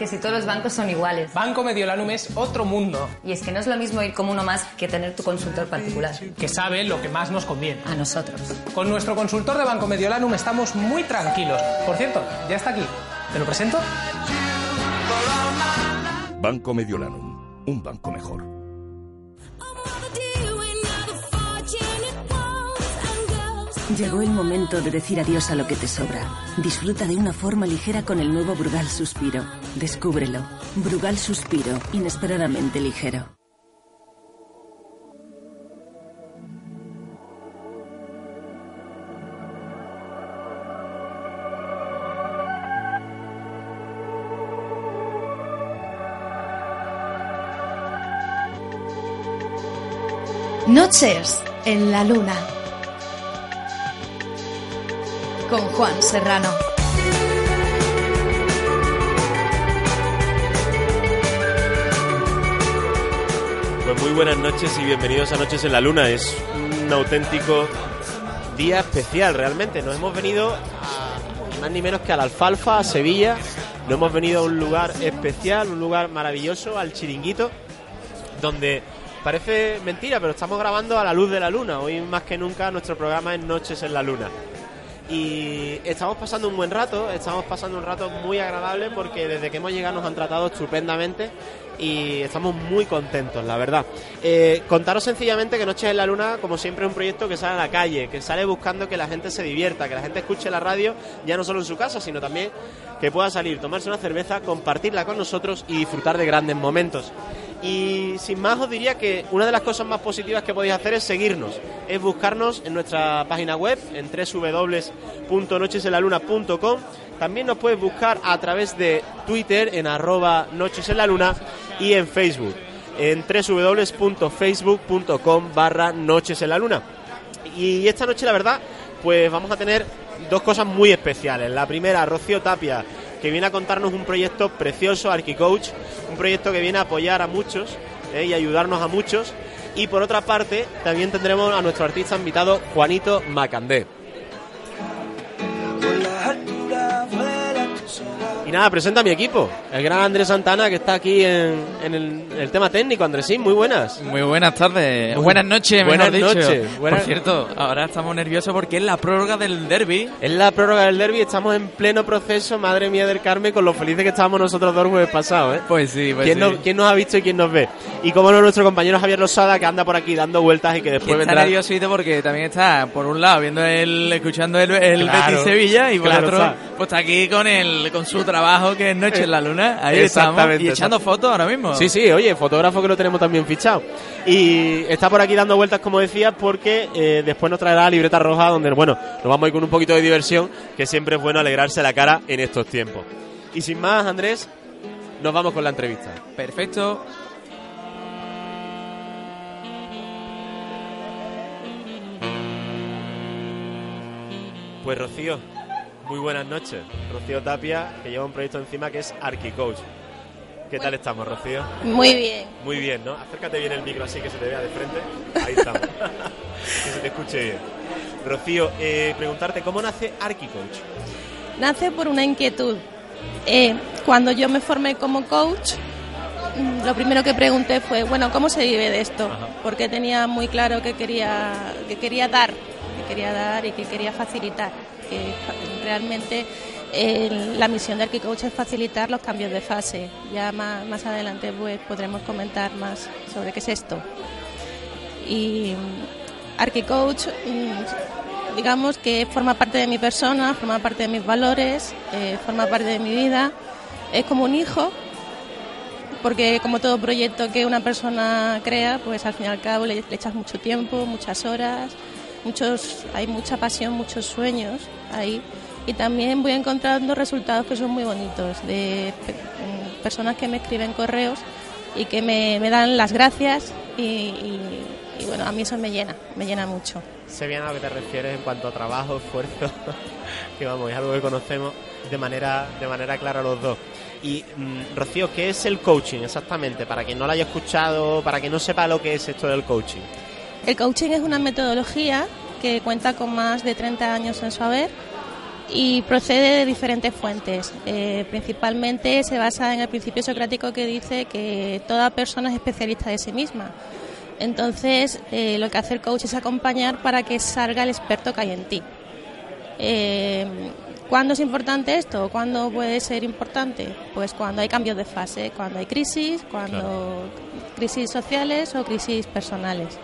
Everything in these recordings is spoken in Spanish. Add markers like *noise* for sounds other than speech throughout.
que si todos los bancos son iguales. Banco Mediolanum es otro mundo. Y es que no es lo mismo ir como uno más que tener tu consultor particular. Que sabe lo que más nos conviene. A nosotros. Con nuestro consultor de Banco Mediolanum estamos muy tranquilos. Por cierto, ya está aquí. ¿Te lo presento? Banco Mediolanum. Un banco mejor. Llegó el momento de decir adiós a lo que te sobra. Disfruta de una forma ligera con el nuevo Brugal Suspiro. Descúbrelo. Brugal Suspiro, inesperadamente ligero. Noches en la luna con Juan Serrano. Pues muy buenas noches y bienvenidos a Noches en la Luna. Es un auténtico día especial realmente. Nos hemos venido a, más ni menos que a la Alfalfa, a Sevilla. Nos hemos venido a un lugar especial, un lugar maravilloso, al Chiringuito, donde parece mentira, pero estamos grabando a la luz de la luna. Hoy más que nunca nuestro programa es Noches en la Luna y estamos pasando un buen rato, estamos pasando un rato muy agradable porque desde que hemos llegado nos han tratado estupendamente y estamos muy contentos, la verdad. Eh, contaros sencillamente que Noches en la Luna, como siempre, es un proyecto que sale a la calle, que sale buscando que la gente se divierta, que la gente escuche la radio, ya no solo en su casa, sino también que pueda salir, tomarse una cerveza, compartirla con nosotros y disfrutar de grandes momentos. Y sin más os diría que una de las cosas más positivas que podéis hacer es seguirnos, es buscarnos en nuestra página web en www.nochesenlaluna.com. También nos puedes buscar a través de Twitter en arroba Noches en la Luna y en Facebook en www.facebook.com barra Noches en la Luna. Y esta noche la verdad pues vamos a tener dos cosas muy especiales. La primera, Rocío Tapia que viene a contarnos un proyecto precioso, ArchiCoach, un proyecto que viene a apoyar a muchos eh, y ayudarnos a muchos. Y por otra parte, también tendremos a nuestro artista invitado, Juanito Macandé. Y nada, presenta a mi equipo. El gran Andrés Santana que está aquí en, el, tema técnico. Andresín, muy buenas. Muy buenas tardes. buenas noches, buenas noches. Por cierto, ahora estamos nerviosos porque es la prórroga del derby. Es la prórroga del derby. Estamos en pleno proceso, madre mía del Carmen, con lo felices que estábamos nosotros dos el jueves pasado. ¿eh? Pues sí, pues ¿Quién, sí. Nos, ¿Quién nos ha visto y quién nos ve? Y como no, nuestro compañero Javier Losada que anda por aquí dando vueltas y que después está vendrá. nerviosito porque también está, por un lado, viendo el, escuchando el, el Betis Sevilla y por otro, pues está aquí con, el, con su trabajo que es Noche en la Luna. Ahí estamos. Y echando fotos ahora mismo. Sí, sí, oye, fotógrafo que lo tenemos también fichado. Y está por aquí dando vueltas, como decía, porque eh, después nos traerá la libreta roja, donde, bueno, nos vamos a ir con un poquito de diversión, que siempre es bueno alegrarse la cara en estos tiempos. Y sin más, Andrés, nos vamos con la entrevista. Perfecto. Pues Rocío, muy buenas noches. Rocío Tapia, que lleva un proyecto encima que es ArchiCoach. ¿Qué tal estamos, Rocío? Muy bien. Muy bien, ¿no? Acércate bien el micro así que se te vea de frente. Ahí estamos. *laughs* que se te escuche bien. Rocío, eh, preguntarte, ¿cómo nace ArchiCoach? Nace por una inquietud. Eh, cuando yo me formé como coach, mm, lo primero que pregunté fue, bueno, ¿cómo se vive de esto? Porque tenía muy claro que quería, que quería dar, que quería dar y que quería facilitar. Que realmente eh, la misión de Arquicoach es facilitar los cambios de fase. Ya más, más adelante pues, podremos comentar más sobre qué es esto. Y mm, Arquicoach, mm, digamos que forma parte de mi persona, forma parte de mis valores, eh, forma parte de mi vida. Es como un hijo, porque como todo proyecto que una persona crea, pues al fin y al cabo le, le echas mucho tiempo, muchas horas, muchos, hay mucha pasión, muchos sueños ahí y también voy encontrando resultados que son muy bonitos de personas que me escriben correos y que me, dan las gracias y, bueno, a mí eso me llena, me llena mucho. Sé bien a lo que te refieres en cuanto a trabajo, esfuerzo, *laughs* que vamos, es algo que conocemos de manera, de manera clara los dos. Y mm, Rocío, ¿qué es el coaching exactamente? Para quien no lo haya escuchado, para quien no sepa lo que es esto del coaching. El coaching es una metodología que cuenta con más de 30 años en su haber y procede de diferentes fuentes. Eh, principalmente se basa en el principio socrático que dice que toda persona es especialista de sí misma. Entonces, eh, lo que hace el coach es acompañar para que salga el experto que hay en ti. Eh, ¿Cuándo es importante esto? ¿Cuándo puede ser importante? Pues cuando hay cambios de fase, cuando hay crisis, cuando crisis sociales o crisis personales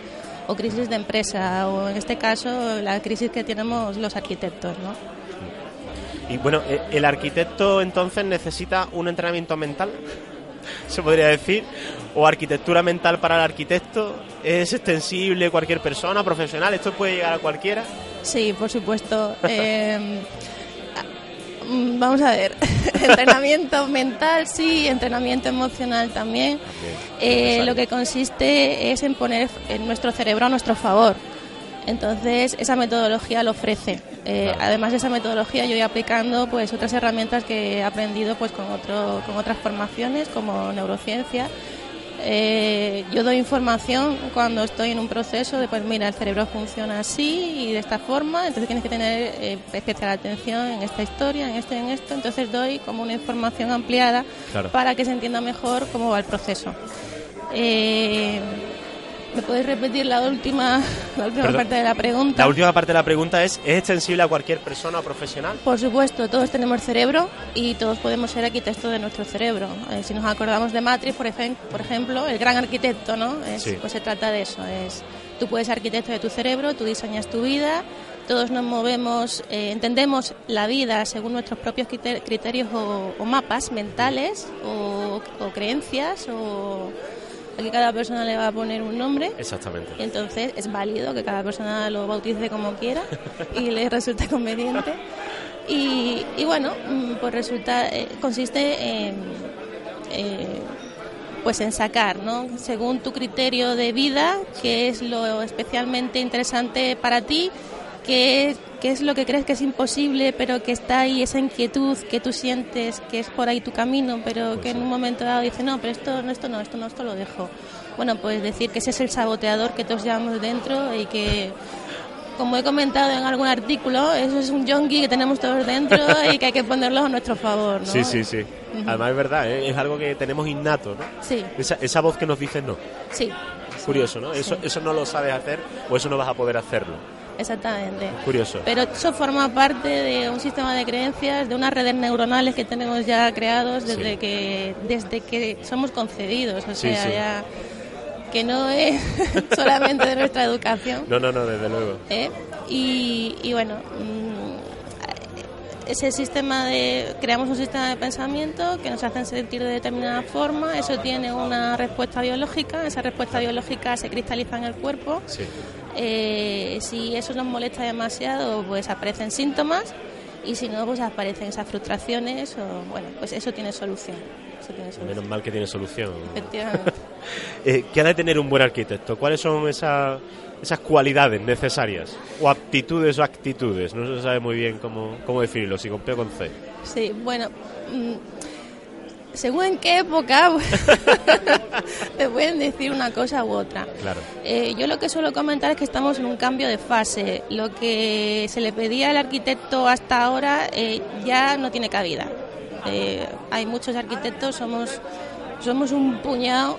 o crisis de empresa o en este caso la crisis que tenemos los arquitectos, ¿no? Y bueno, eh, el arquitecto entonces necesita un entrenamiento mental, *laughs* se podría decir, o arquitectura mental para el arquitecto, es extensible cualquier persona, profesional, esto puede llegar a cualquiera. Sí, por supuesto. *laughs* eh, vamos a ver, *laughs* entrenamiento mental sí, entrenamiento emocional también. Eh, lo que consiste es en poner en nuestro cerebro a nuestro favor. Entonces, esa metodología lo ofrece. Eh, además de esa metodología, yo voy aplicando pues otras herramientas que he aprendido pues con, otro, con otras formaciones, como neurociencia, eh, yo doy información cuando estoy en un proceso de, pues mira, el cerebro funciona así y de esta forma, entonces tienes que tener eh, especial atención en esta historia, en esto y en esto, entonces doy como una información ampliada para que se entienda mejor cómo va el proceso. Eh, ¿Me puedes repetir la última, la última parte de la pregunta? La última parte de la pregunta es, ¿es extensible a cualquier persona o profesional? Por supuesto, todos tenemos cerebro y todos podemos ser arquitectos de nuestro cerebro. Eh, si nos acordamos de Matrix, por, por ejemplo, el gran arquitecto, ¿no? Pues se trata de eso, es tú puedes ser arquitecto de tu cerebro, tú diseñas tu vida, todos nos movemos, eh, entendemos la vida según nuestros propios criterios o, mapas mentales o, o creencias o Aquí cada persona le va a poner un nombre. Exactamente. Y entonces es válido que cada persona lo bautice como quiera y le *laughs* resulte conveniente. Y, bueno, mm, pues resulta, eh, consiste en, eh, pues en sacar, ¿no? Según tu criterio de vida, qué es lo especialmente interesante para ti, qué qué es lo que crees que es imposible, pero que está ahí esa inquietud que tú sientes que es por ahí tu camino, pero pues que en un momento dado dice, no, pero esto no, esto no, esto no, esto lo dejo. Bueno, pues decir que ese es el saboteador que todos llevamos dentro y que, como he comentado en algún artículo, eso es un yonki que tenemos todos dentro y que hay que ponerlo a nuestro favor, ¿no? Sí, sí, sí. Además es verdad, ¿eh? es algo que tenemos innato, ¿no? Sí. Esa, esa voz que nos dice no. Sí. Curioso, ¿no? Eso, eso no lo sabes hacer o eso no vas a poder hacerlo. Exactamente. Curioso. Pero eso forma parte de un sistema de creencias, de unas redes neuronales que tenemos ya creados desde que desde que somos concebidos, o sea, ya que no es *laughs* solamente de nuestra educación. No, no, no, desde luego. ¿Eh? Y, y, bueno, mm, ese sistema de creamos un sistema de pensamiento que nos hace sentir de determinada forma, eso tiene una respuesta biológica, esa respuesta biológica se cristaliza en el cuerpo. Sí eh, si eso nos molesta demasiado, pues aparecen síntomas y si no, pues aparecen esas frustraciones o, bueno, pues eso tiene solución. Menos mal que tiene solución. *laughs* eh, ¿Qué ha de tener un buen arquitecto? ¿Cuáles son esas, esas cualidades necesarias? O aptitudes o actitudes. No se sabe muy bien cómo, cómo definirlo, si con P o con C. Sí, bueno... Mm, según en qué época *laughs* te pueden decir una cosa u otra. Claro. Eh, yo lo que suelo comentar es que estamos en un cambio de fase. Lo que se le pedía al arquitecto hasta ahora eh, ya no tiene cabida. Eh, hay muchos arquitectos, somos, somos un puñado.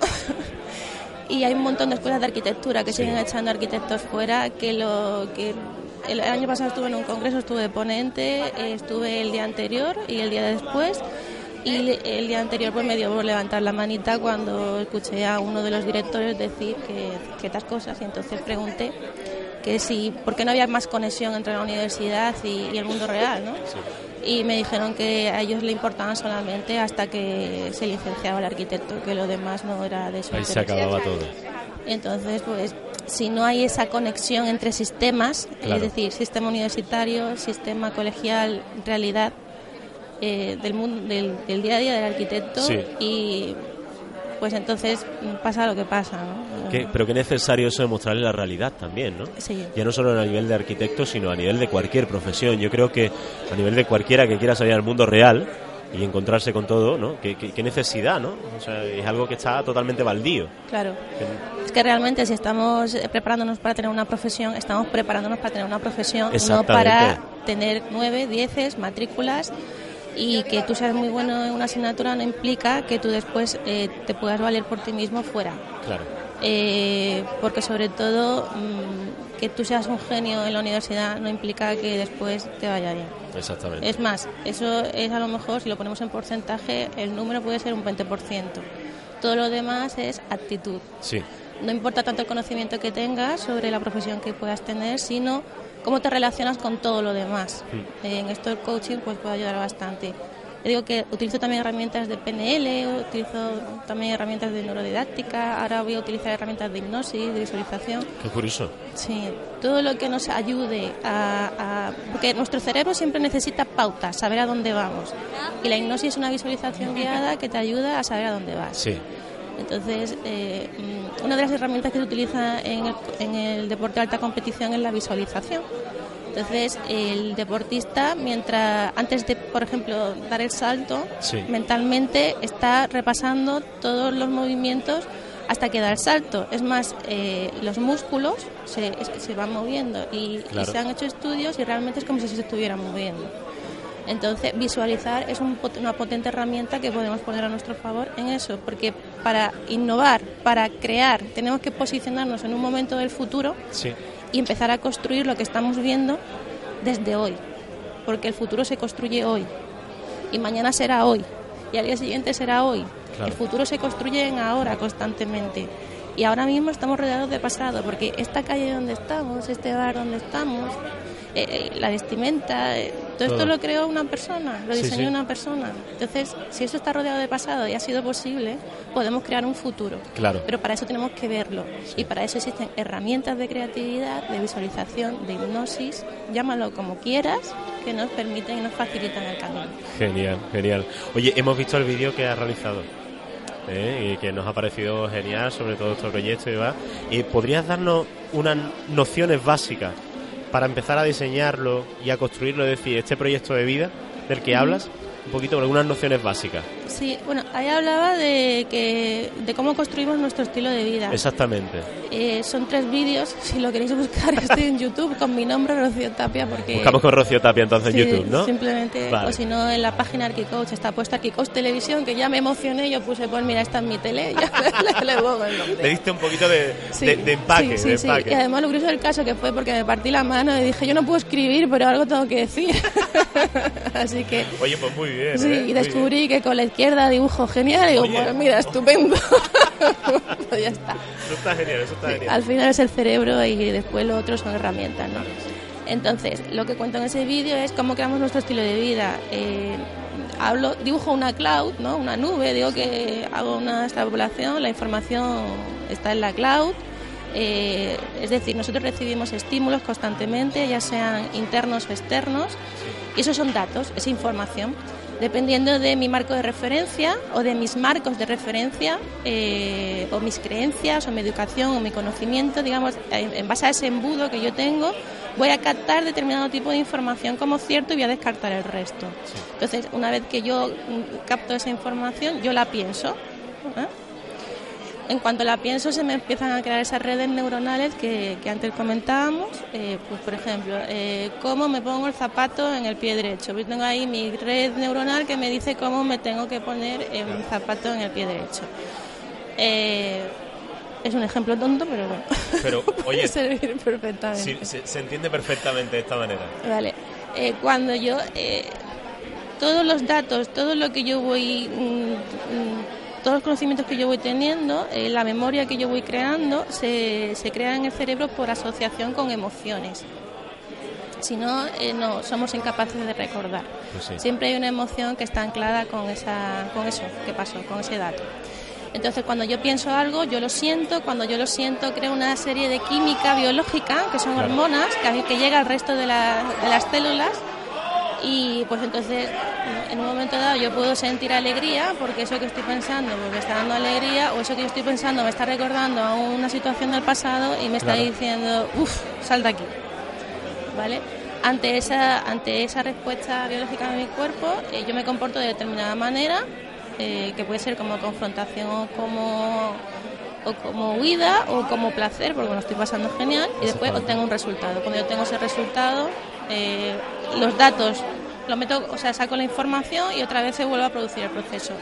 *laughs* y hay un montón de escuelas de arquitectura que siguen echando arquitectos fuera que lo que el año pasado estuve en un congreso, estuve de ponente, estuve el día anterior y el día después y el día anterior pues me dio por levantar la manita cuando escuché a uno de los directores decir que, que estas cosas y entonces pregunté que si, ¿por qué no había más conexión entre la universidad y, el mundo real? ¿no? Y me dijeron que a ellos le importaban solamente hasta que se licenciaba el arquitecto, que lo demás no era de eso. Ahí se acababa todo. Entonces, pues si no hay esa conexión entre sistemas, es decir, sistema universitario, sistema colegial, realidad eh, del mundo del, día a día del arquitecto y pues entonces pasa lo que pasa, ¿no? pero qué necesario eso demostrarle la realidad también, ¿no? Ya no solo a nivel de arquitecto, sino a nivel de cualquier profesión. Yo creo que a nivel de cualquiera que quiera salir al mundo real, y encontrarse con todo, ¿no? ¿Qué, necesidad, ¿no? O sea, es algo que está totalmente baldío. Claro. Es que realmente si estamos preparándonos para tener una profesión, estamos preparándonos para tener una profesión, no para tener nueve, dieces, matrículas y que tú seas muy bueno en una asignatura no implica que tú después eh, te puedas valer por ti mismo fuera. Claro. Eh, porque sobre todo mm, que tú seas un genio en la universidad no implica que después te vaya bien. Exactamente. Es más, eso es a lo mejor, si lo ponemos en porcentaje, el número puede ser un 20%. Todo lo demás es actitud. Sí. No importa tanto el conocimiento que tengas sobre la profesión que puedas tener, sino cómo te relacionas con todo lo demás. Mm. En esto el coaching pues puede ayudar bastante digo que utilizo también herramientas de PNL, utilizo también herramientas de neurodidáctica, ahora voy a utilizar herramientas de hipnosis, de visualización. Qué curioso. Sí, todo lo que nos ayude a, Porque nuestro cerebro siempre necesita pautas, saber a dónde vamos. Y la hipnosis es una visualización guiada que te ayuda a saber a dónde vas. Sí. Entonces, eh, una de las herramientas que se utiliza en el, en el deporte de alta competición es la visualización entonces, el deportista, mientras antes de, por ejemplo, dar el salto, mentalmente está repasando todos los movimientos hasta que da el salto. Es más, eh, los músculos se, se van moviendo y, se han hecho estudios y realmente es como si se estuvieran moviendo. Entonces, visualizar es una potente herramienta que podemos poner a nuestro favor en eso, porque para innovar, para crear, tenemos que posicionarnos en un momento del futuro sí y empezar a construir lo que estamos viendo desde hoy, porque el futuro se construye hoy y mañana será hoy y al día siguiente será hoy. El futuro se construye en ahora constantemente. Y ahora mismo estamos rodeados de pasado, porque esta calle donde estamos, este bar donde estamos, eh, eh, la vestimenta, eh, todo, esto lo creó una persona, lo diseñó una persona. Entonces, si eso está rodeado de pasado y ha sido posible, podemos crear un futuro. Claro. Pero para eso tenemos que verlo. Y para eso existen herramientas de creatividad, de visualización, de hipnosis, llámalo como quieras, que nos permiten y nos facilitan el camino. Genial, genial. Oye, hemos visto el vídeo que has realizado. y que nos ha parecido genial sobre todo este proyecto y ¿Podrías darnos unas nociones básicas para empezar a diseñarlo y a construirlo, es decir, este proyecto de vida del que hablas, un poquito con algunas nociones básicas. Sí, bueno, ahí hablaba de, que, de cómo construimos nuestro estilo de vida. Exactamente. Eh, son tres vídeos, *laughs* si lo queréis buscar, *laughs* estoy en YouTube con mi nombre, Rocío Tapia, porque... Buscamos con Rocío Tapia entonces en YouTube, ¿no? simplemente, o si no, en la página Arquicoach está puesta Arquicoach Televisión, que ya me emocioné, yo puse, pues mira, esta es mi tele, *laughs* ya le, pongo el nombre. Le diste un poquito de, de, empaque, sí, sí, Y además lo curioso del caso que fue porque me partí la mano y dije, yo no puedo escribir, pero algo tengo que decir. Así que... Oye, pues muy bien, Sí, ¿eh? y descubrí que con la izquierda dibujo genial. Y digo, pues mira, estupendo. *laughs* *laughs* pues ya está. Eso está genial, eso está genial. Al final es el cerebro y después lo otro son herramientas, ¿no? Entonces, lo que cuento en ese vídeo es cómo creamos nuestro estilo de vida. Eh, hablo, dibujo una cloud, ¿no? Una nube, digo que hago una extrapolación, la información está en la cloud. Eh, es decir, nosotros recibimos estímulos constantemente, ya sean internos o externos, y esos son datos, esa información dependiendo de mi marco de referencia o de mis marcos de referencia eh, o mis creencias o mi educación o mi conocimiento, digamos, en base a ese embudo que yo tengo, voy a captar determinado tipo de información como cierto y voy a descartar el resto. Entonces, una vez que yo capto esa información, yo la pienso. ¿eh? En cuanto la pienso se me empiezan a crear esas redes neuronales que, antes comentábamos. Eh, pues por ejemplo, eh, cómo me pongo el zapato en el pie derecho. Yo tengo ahí mi red neuronal que me dice cómo me tengo que poner el zapato en el pie derecho. Eh, es un ejemplo tonto, pero bueno. Pero, *laughs* oye, puede servir perfectamente. se, entiende perfectamente de esta manera. Vale. cuando yo todos los datos, todo lo que yo voy mm, mm, todos los conocimientos que yo voy teniendo, eh, la memoria que yo voy creando, se, se crea en el cerebro por asociación con emociones. Si no, eh, no somos incapaces de recordar. Pues Siempre hay una emoción que está anclada con, esa, con eso que pasó, con ese dato. Entonces, cuando yo pienso algo, yo lo siento. Cuando yo lo siento, creo una serie de química biológica, que son hormonas, que, que llega al resto de, de las células. Y pues entonces, en un momento dado, yo puedo sentir alegría porque eso que estoy pensando pues me está dando alegría, o eso que yo estoy pensando me está recordando a una situación del pasado y me está diciendo, uff, sal de aquí. ¿Vale? Ante esa, ante esa respuesta biológica de mi cuerpo, eh, yo me comporto de determinada manera eh, que puede ser como confrontación o como, o como huida o como placer, porque lo estoy pasando genial, y después obtengo un resultado. Cuando yo tengo ese resultado, eh, los datos, lo meto, o sea, saco la información y otra vez se vuelve a producir el proceso.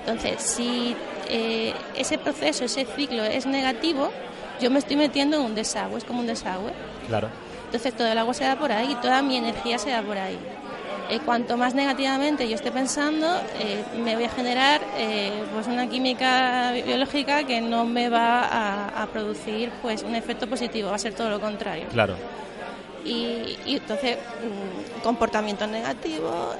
Entonces, si eh, ese proceso, ese ciclo es negativo, yo me estoy metiendo en un desagüe, es como un desagüe. Claro. Entonces todo el agua se da por ahí, toda mi energía se da por ahí. Eh, cuanto más negativamente yo esté pensando, eh, me voy a generar eh, pues una química biológica que no me va a, producir pues un efecto positivo, va a ser todo lo contrario. Claro. Y, y entonces, mm, comportamiento negativo,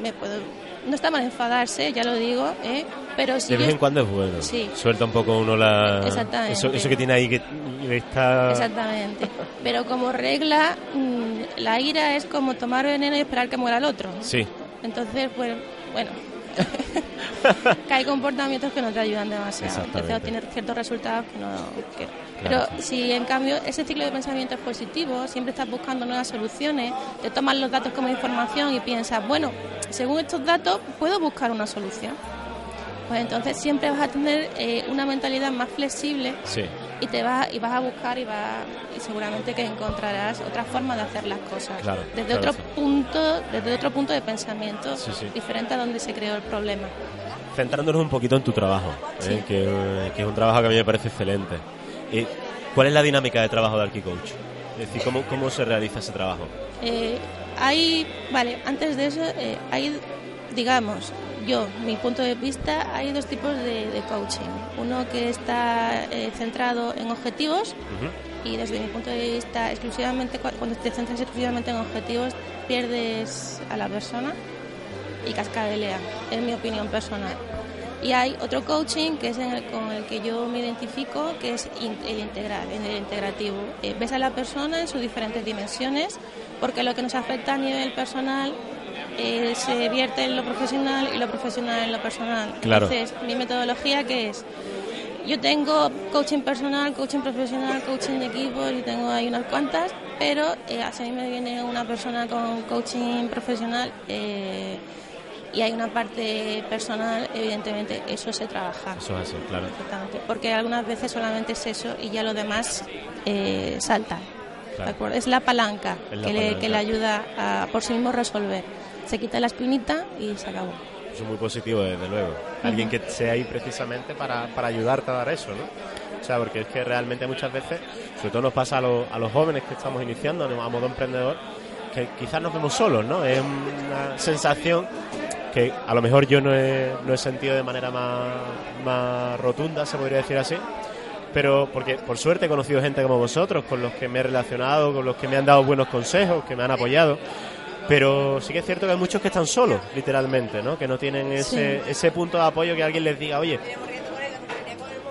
me puedo no está mal enfadarse, ya lo digo, ¿eh? pero si De vez en cuando es bueno. Suelta un poco uno la... Eso, eso que tiene ahí que está... Exactamente. Pero como regla, mm, la ira es como tomar veneno y esperar que muera el otro. Sí. Entonces, pues, bueno... *laughs* que hay comportamientos que no te ayudan demasiado. Entonces obtienes ciertos resultados que no... pero si en cambio ese ciclo de pensamiento es positivo, siempre estás buscando nuevas soluciones, te tomas los datos como información y piensas, bueno, según estos datos puedo buscar una solución. Pues entonces siempre vas a tener eh, una mentalidad más flexible y te vas y vas a buscar y vas y seguramente que encontrarás otra forma de hacer las cosas desde otro punto desde otro punto de pensamiento diferente a donde se creó el problema. Centrándonos un poquito en tu trabajo, ¿eh? que, es un trabajo que a mí me parece excelente. ¿Y ¿Cuál es la dinámica de trabajo de Arquicoach? Es decir, ¿cómo, cómo se realiza ese trabajo? Eh, hay, vale, antes de eso, eh, hay, digamos, yo, mi punto de vista, hay dos tipos de, coaching. Uno que está eh, centrado en objetivos y desde mi punto de vista, exclusivamente cuando te centras exclusivamente en objetivos, pierdes a la persona y cascadelea, es mi opinión personal. Y hay otro coaching que es con el que yo me identifico, que es el integral, el integrativo. Eh, ves a la persona en sus diferentes dimensiones, porque lo que nos afecta a nivel personal eh, se vierte en lo profesional y lo profesional en lo personal. Entonces, mi metodología que es, yo tengo coaching personal, coaching profesional, coaching de equipo y tengo ahí unas cuantas, pero eh, a mí me viene una persona con coaching profesional eh, y hay una parte personal, evidentemente eso se trabaja. Eso es así, claro. porque algunas veces solamente es eso y ya lo demás eh, salta. Es la palanca, que, Le, que, Le, ayuda a por sí mismo resolver se quita la espinita y se acabó. Eso es muy positivo, desde luego. Alguien que sea ahí precisamente para, para ayudarte a dar eso, ¿no? O sea, porque es que realmente muchas veces, sobre todo nos pasa a, a los jóvenes que estamos iniciando a modo emprendedor, que quizás nos vemos solos, ¿no? Es una sensación que a lo mejor yo no he, no he sentido de manera más, más rotunda, se podría decir así, pero porque por suerte he conocido gente como vosotros, con los que me he relacionado, con los que me han dado buenos consejos, que me han apoyado. Pero sí que es cierto que hay muchos que están solos, literalmente, ¿no? Que no tienen ese, ese punto de apoyo que alguien les diga, oye.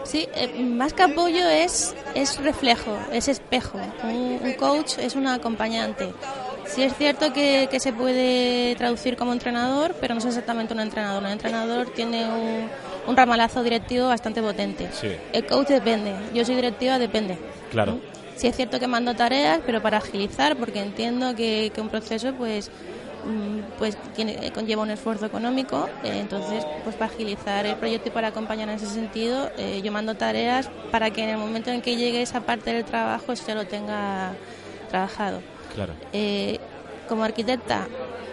Sí, eh, más que apoyo es, es reflejo, es espejo. Un, coach es un acompañante. Sí es cierto que, que, se puede traducir como entrenador, pero no es exactamente un entrenador. Un entrenador tiene un, un ramalazo directivo bastante potente. El coach depende. Yo soy directiva, depende. Claro. Sí es cierto que mando tareas, pero para agilizar, porque entiendo que, un proceso pues mm, pues tiene, conlleva un esfuerzo económico, eh, entonces pues para agilizar el proyecto y para acompañar en ese sentido, eh, yo mando tareas para que en el momento en que llegue esa parte del trabajo se lo tenga trabajado. Claro. Eh, como arquitecta,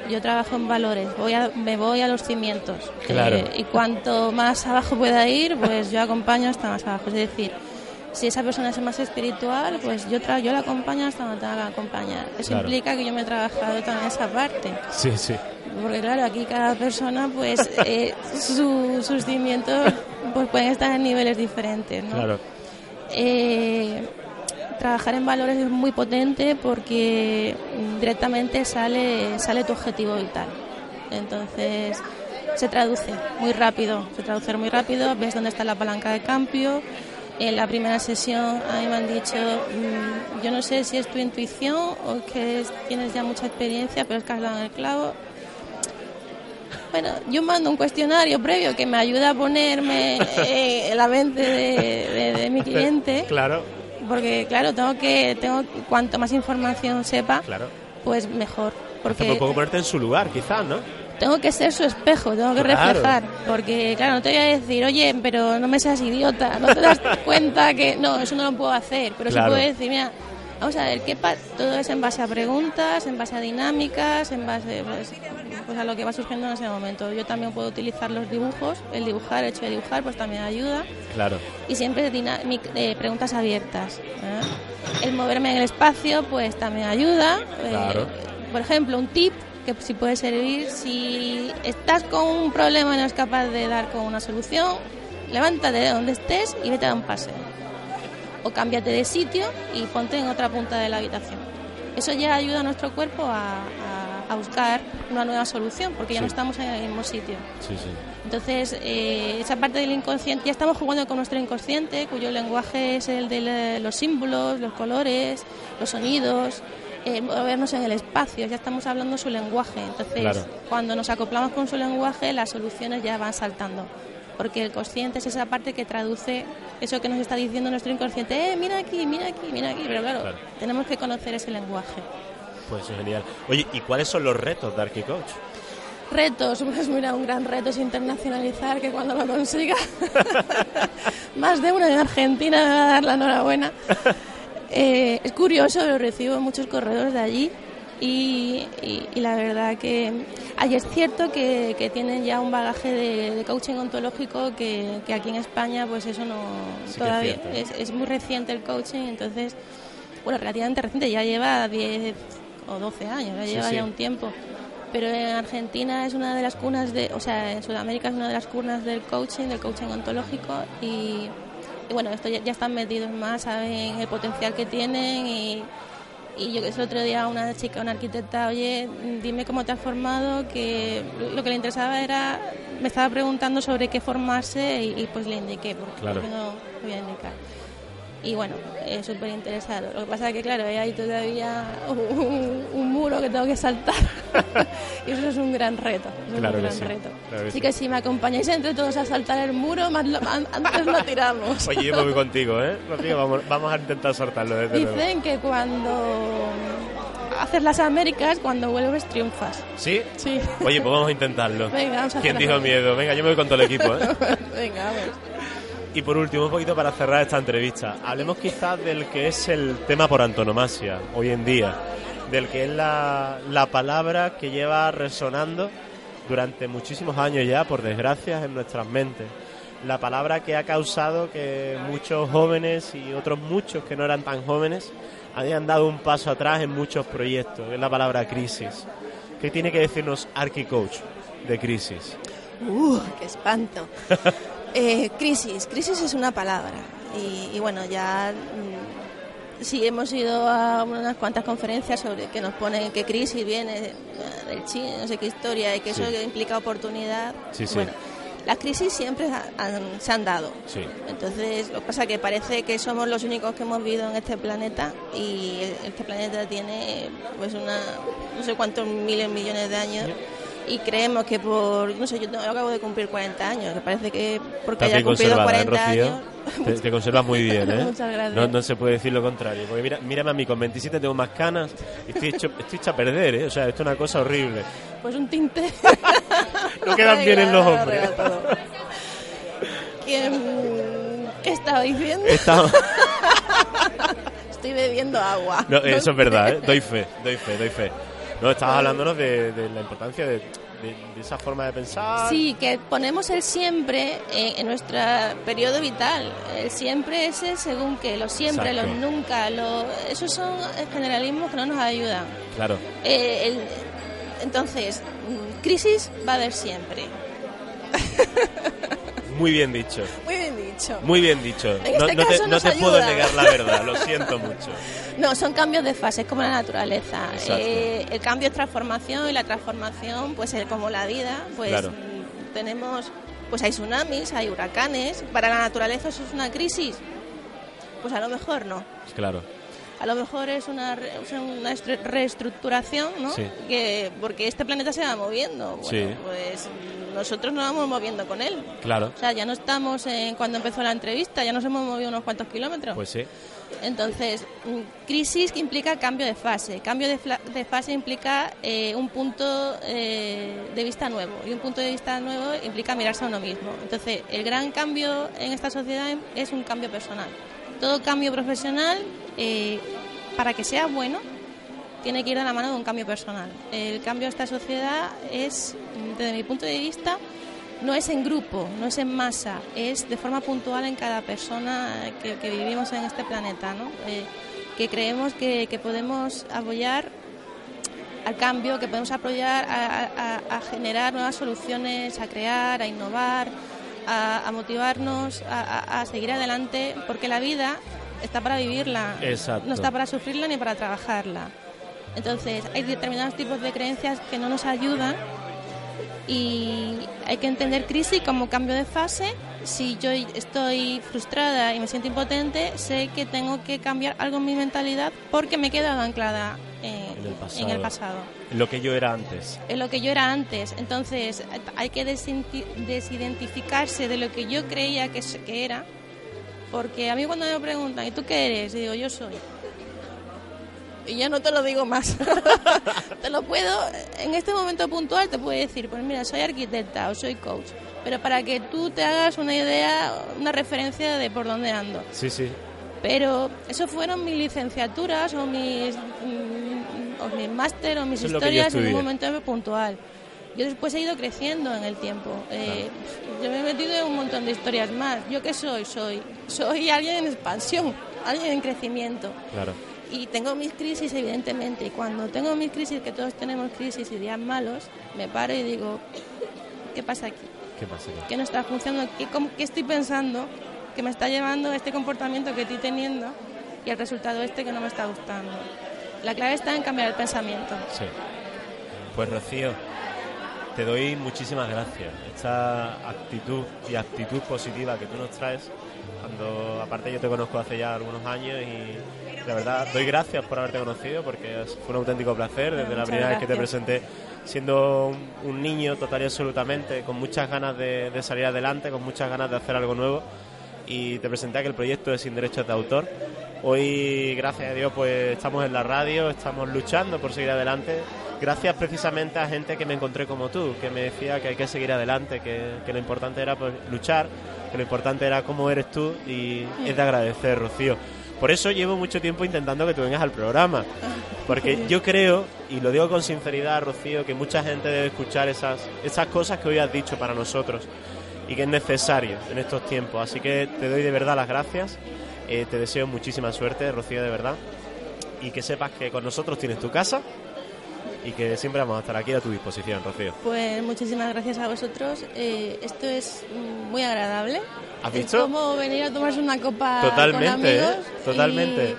yo trabajo en valores, voy a, me voy a los cimientos. y cuanto más abajo pueda ir, pues yo acompaño hasta más abajo. Es decir, si esa persona es más espiritual, pues yo, yo la acompaño hasta donde tenga que acompañar. Eso implica que yo me he trabajado también esa parte. Sí, sí. Porque claro, aquí cada persona, pues *laughs* eh, sus cimientos pues, pueden estar en niveles diferentes, ¿no? Claro. Eh, trabajar en valores es muy potente porque directamente sale, sale tu objetivo vital. Entonces, se traduce muy rápido, se traduce muy rápido, ves dónde está la palanca de cambio. En la primera sesión a mí me han dicho, mm, yo no sé si es tu intuición o que tienes ya mucha experiencia, pero es que has dado en el clavo. Bueno, yo mando un cuestionario previo que me ayuda a ponerme eh, en la mente de, mi *laughs* cliente. Claro. Porque, claro, tengo que, tengo cuanto más información sepa, pues mejor. Porque puedo ponerte en su lugar, quizás, ¿no? tengo que ser su espejo, tengo que reflejar. Porque, claro, no te voy a decir, oye, pero no me seas idiota, no te das *laughs* cuenta que. No, eso no lo puedo hacer. Pero sí puedo decir, mira, vamos a ver, ¿qué todo es en base a preguntas, en base a dinámicas, en base pues, pues, a lo que va surgiendo en ese momento. Yo también puedo utilizar los dibujos, el dibujar, el hecho de dibujar, pues también ayuda. Claro. Y siempre eh, preguntas abiertas. ¿eh? El moverme en el espacio, pues también ayuda. Eh, claro. por ejemplo, un tip que si puede servir. Si estás con un problema y no es capaz de dar con una solución, levántate de donde estés y vete a un paseo. O cámbiate de sitio y ponte en otra punta de la habitación. Eso ya ayuda a nuestro cuerpo a, buscar una nueva solución, porque ya no estamos en el mismo sitio. Entonces, eh, esa parte del inconsciente, ya estamos jugando con nuestro inconsciente, cuyo lenguaje es el de los símbolos, los colores, los sonidos, eh, movernos en el espacio, ya estamos hablando su lenguaje. Entonces, cuando nos acoplamos con su lenguaje, las soluciones ya van saltando. Porque el consciente es esa parte que traduce eso que nos está diciendo nuestro inconsciente. Eh, mira aquí, mira aquí, mira aquí. Pero claro, tenemos que conocer ese lenguaje. Pues es genial. Oye, ¿y cuáles son los retos de Arquicoach? Retos, *laughs* pues mira, un gran reto es internacionalizar, que cuando lo consiga, *laughs* más de una en Argentina me va a dar la enhorabuena. *laughs* Eh, es curioso, lo recibo muchos corredores de allí y, la verdad que ahí es cierto que, tienen ya un bagaje de, coaching ontológico que, aquí en España pues eso no todavía es, muy reciente el coaching entonces bueno relativamente reciente ya lleva 10 o 12 años ya lleva ya un tiempo. Pero en Argentina es una de las cunas de o sea en Sudamérica es una de las cunas del coaching del coaching ontológico y y bueno, esto ya, están metidos más, saben el potencial que tienen y, y yo que el otro día una chica, una arquitecta, oye, dime cómo te has formado, que lo que le interesaba era, me estaba preguntando sobre qué formarse y, pues le indiqué, porque no voy a indicar y bueno, es súper interesado. Lo que pasa es que, claro, hay todavía un, muro que tengo que saltar *laughs* y eso es un gran reto. claro un gran reto. Así que si me acompañáis entre todos a saltar el muro, más antes lo tiramos. Oye, yo me voy contigo, ¿eh? vamos, vamos a intentar saltarlo. Desde Dicen que cuando haces las Américas, cuando vuelves triunfas. ¿Sí? Sí. Oye, pues vamos a intentarlo. Venga, vamos a ¿Quién dijo miedo? Venga, yo me voy con todo el equipo, ¿eh? *laughs* Venga, vamos. Y por último, un poquito para cerrar esta entrevista, hablemos quizás del que es el tema por antonomasia hoy en día, del que es la, la palabra que lleva resonando durante muchísimos años ya, por desgracia, en nuestras mentes. La palabra que ha causado que muchos jóvenes y otros muchos que no eran tan jóvenes hayan dado un paso atrás en muchos proyectos, es la palabra crisis. ¿Qué tiene que decirnos ArchiCoach de crisis? ¡Uh, qué espanto! *laughs* Eh, crisis, crisis es una palabra. Y, bueno, ya mm, sí hemos ido a unas cuantas conferencias sobre que nos ponen que crisis viene del chino, no sé qué historia, y que eso implica oportunidad. bueno, las crisis siempre se han dado. Entonces, lo que pasa es que parece que somos los únicos que hemos vivido en este planeta y este planeta tiene pues una no sé cuántos miles millones de años y creemos que por, no sé, yo, acabo de cumplir 40 años, que parece que porque haya cumplido 40 ¿eh, años... Te, conservas muy bien, ¿eh? *laughs* Muchas gracias. No, se puede decir lo contrario. Porque mira, mírame a mí, con 27 tengo más canas y estoy hecho, estoy hecho a perder, ¿eh? O sea, esto es una cosa horrible. Pues un tinte. *laughs* no quedan bien en los hombres. ¿Quién, ¿Qué estaba diciendo? *laughs* estoy bebiendo agua. No, eso es verdad, ¿eh? Doy fe, doy fe, doy fe. No, estabas hablándonos de, la importancia de, esa forma de pensar. Sí, que ponemos el siempre en, nuestro periodo vital. El siempre ese según que, lo siempre, los nunca, lo, esos son generalismos que no nos ayudan. Claro. Eh, entonces, mm, crisis va a haber siempre. *laughs* Muy bien dicho. Muy bien dicho. Muy bien dicho. no, este te, puedo negar la verdad, lo *laughs* siento mucho. No, son cambios de fase, es como la naturaleza. Eh, el cambio es transformación y la transformación, pues como la vida, pues tenemos, pues hay tsunamis, hay huracanes. Para la naturaleza eso es una crisis. Pues a lo mejor no. Claro. A lo mejor es una, una reestructuración, ¿no? Sí. Que, porque este planeta se va moviendo. Bueno, sí. pues nosotros nos vamos moviendo con él. Claro. O sea, ya no estamos en cuando empezó la entrevista, ya nos hemos movido unos cuantos kilómetros. Pues sí. Entonces, crisis que implica cambio de fase. Cambio de, de fase implica eh, un punto eh, de vista nuevo. Y un punto de vista nuevo implica mirarse a uno mismo. Entonces, el gran cambio en esta sociedad es un cambio personal. Todo cambio profesional, eh, para que sea bueno, tiene que ir de la mano de un cambio personal. El cambio de esta sociedad es, desde mi punto de vista, no es en grupo, no es en masa, es de forma puntual en cada persona que, vivimos en este planeta, ¿no? Eh, que creemos que, podemos apoyar al cambio, que podemos apoyar a, generar nuevas soluciones, a crear, a innovar, a, motivarnos, a, seguir adelante, porque la vida está para vivirla, no está para sufrirla ni para trabajarla. Entonces, hay determinados tipos de creencias que no nos ayudan y hay que entender crisis como cambio de fase. Si yo estoy frustrada y me siento impotente, sé que tengo que cambiar algo en mi mentalidad porque me he quedado anclada en, el, pasado. en Lo que yo era antes. En lo que yo era antes. Entonces, hay que desidentificarse de lo que yo creía que, que era. Porque a mí cuando me preguntan, ¿y tú qué eres? Y digo, yo soy y ya no te lo digo más. *laughs* te lo puedo, en este momento puntual te puedo decir, pues mira, soy arquitecta o soy coach, pero para que tú te hagas una idea, una referencia de por dónde ando. Sí, sí. Pero eso fueron mis licenciaturas o mis, mm, o mis máster o mis historias en un momento puntual. Yo después he ido creciendo en el tiempo. Eh, yo me he metido en un montón de historias más. ¿Yo qué soy? Soy, soy alguien en expansión, alguien en crecimiento. Claro y tengo mis crisis, evidentemente, y cuando tengo mis crisis, que todos tenemos crisis y días malos, me paro y digo, ¿qué pasa aquí? ¿Qué pasa aquí? ¿Qué no está funcionando? ¿Qué, ¿Qué estoy pensando que me está llevando este comportamiento que estoy teniendo y el resultado este que no me está gustando? La clave está en cambiar el pensamiento. Sí. Pues Rocío, te doy muchísimas gracias. Esta actitud y actitud positiva que tú nos traes, cuando aparte yo te conozco hace ya algunos años y de verdad, doy gracias por haberte conocido porque fue un auténtico placer desde la primera vez que te presenté siendo un, niño total y absolutamente, con muchas ganas de, salir adelante, con muchas ganas de hacer algo nuevo y te presenté que el proyecto es sin derechos de autor. Hoy, gracias a Dios, pues estamos en la radio, estamos luchando por seguir adelante. Gracias precisamente a gente que me encontré como tú, que me decía que hay que seguir adelante, que, que lo importante era pues, luchar, que lo importante era cómo eres tú y es de agradecer, Rocío. Por eso llevo mucho tiempo intentando que tú vengas al programa. Porque *laughs* yo creo, y lo digo con sinceridad, Rocío, que mucha gente debe escuchar esas, esas cosas que hoy has dicho para nosotros y que es necesario en estos tiempos. Así que te doy de verdad las gracias. Eh, te deseo muchísima suerte, Rocío, de verdad. Y que sepas que con nosotros tienes tu casa y que siempre vamos a estar aquí a tu disposición, Rocío. Pues muchísimas gracias a vosotros. Eh, esto es muy agradable. ¿Has visto? Es como venir a tomarse una copa Totalmente, con amigos. ¿eh? Totalmente.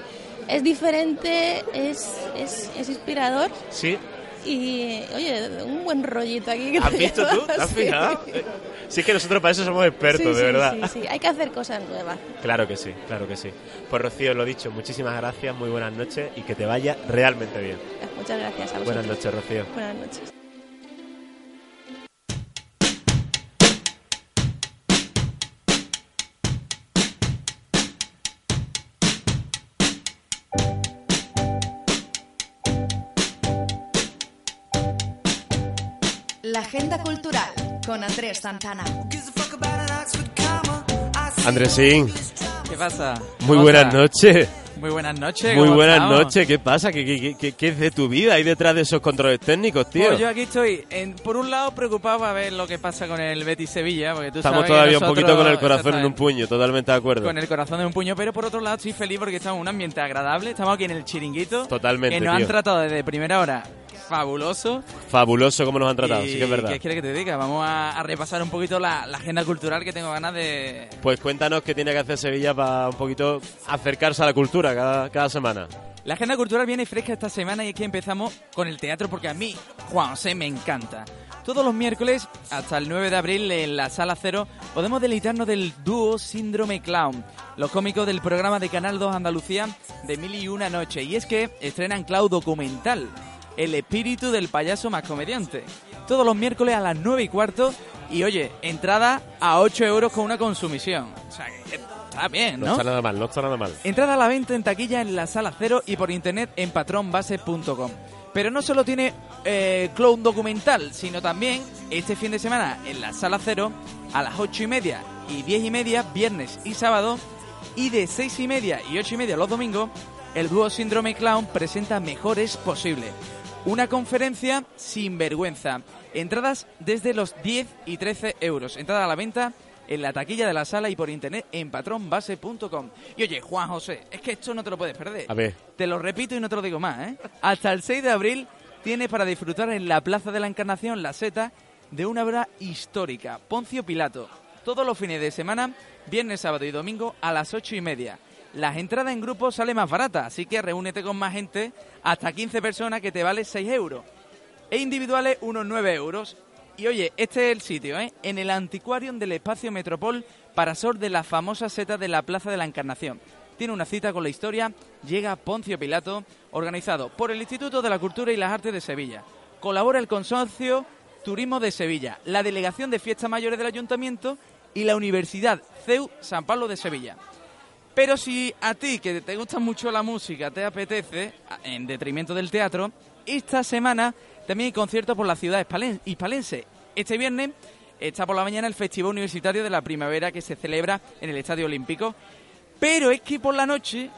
Es diferente, es, es, es inspirador. Sí. Y, oye, un buen rollito aquí. ¿Has visto tú? ¿Te has fijado? Sí. es que nosotros para eso somos expertos, de verdad. Sí, sí, hay que hacer cosas nuevas. Claro que sí, claro que sí. Pues Rocío, lo dicho, muchísimas gracias, muy buenas noches y que te vaya realmente bien. Muchas gracias a vosotros. Buenas noches, Rocío. Buenas noches. La agenda cultural con Andrés Santana. Andrés Sin. ¿Qué pasa? Muy buenas noches. Muy buenas noches. Muy buenas noches. ¿Qué pasa? ¿Qué, qué, es de tu vida ahí detrás de esos controles técnicos, tío? Pues yo aquí estoy, por un lado, preocupado a ver lo que pasa con el Betis Sevilla. Porque tú estamos todavía un poquito con el corazón en un puño, totalmente de acuerdo. Con el corazón en un puño, pero por otro lado, estoy feliz porque estamos en un ambiente agradable. Estamos aquí en el chiringuito. Totalmente. Que nos han tratado desde primera hora fabuloso. Fabuloso como nos han tratado, sí que es verdad. ¿Qué quieres que te diga? Vamos a, repasar un poquito la, agenda cultural que tengo ganas de... Pues cuéntanos qué tiene que hacer Sevilla para un poquito acercarse a la cultura cada, cada semana. La agenda cultural viene fresca esta semana y es que empezamos con el teatro porque a mí, Juan, se me encanta. Todos los miércoles hasta el 9 de abril en la Sala Cero podemos deleitarnos del dúo Síndrome Clown, los cómicos del programa de Canal 2 Andalucía de Mil y Una Noche. Y es que estrenan Clown documental, El espíritu del payaso más comediante. Todos los miércoles a las 9 y cuarto y oye, entrada a 8 euros con una consumición. O sea, está bien, ¿no? No está nada mal, no está nada mal. Entrada a la venta en taquilla en la Sala Cero y por internet en patronbase.com. Pero no solo tiene eh, clown documental, sino también este fin de semana en la Sala Cero a las ocho y media y diez y media, viernes y sábado, y de seis y media y ocho y media los domingos, el dúo Síndrome Clown presenta Mejores Posible. Una conferencia sin vergüenza. Entradas desde los 10 y 13 euros. Entrada a la venta en la taquilla de la sala y por internet en patronbase.com. Y oye, Juan José, es que esto no te lo puedes perder. A ver. Te lo repito y no te lo digo más, ¿eh? Hasta el 6 de abril tienes para disfrutar en la Plaza de la Encarnación, la Seta, de una obra histórica, Poncio Pilato. Todos los fines de semana, viernes, sábado y domingo a las 8 y media. Las entradas en grupo salen más baratas, así que reúnete con más gente, hasta 15 personas que te vale 6 euros. E individuales unos 9 euros. Y oye, este es el sitio, ¿eh? En el Antiquarium del Espacio Metropol, Parasor de la famosa seta de la Plaza de la Encarnación. Tiene una cita con la historia, llega Poncio Pilato, organizado por el Instituto de la Cultura y las Artes de Sevilla. Colabora el consorcio Turismo de Sevilla, la Delegación de Fiestas Mayores del Ayuntamiento y la Universidad CEU San Pablo de Sevilla. Pero si a ti, que te gusta mucho la música, te apetece, en detrimento del teatro, esta semana también hay conciertos por la ciudad hispalen- hispalense. Este viernes está por la mañana el Festival Universitario de la Primavera que se celebra en el Estadio Olímpico. Pero es que por la noche,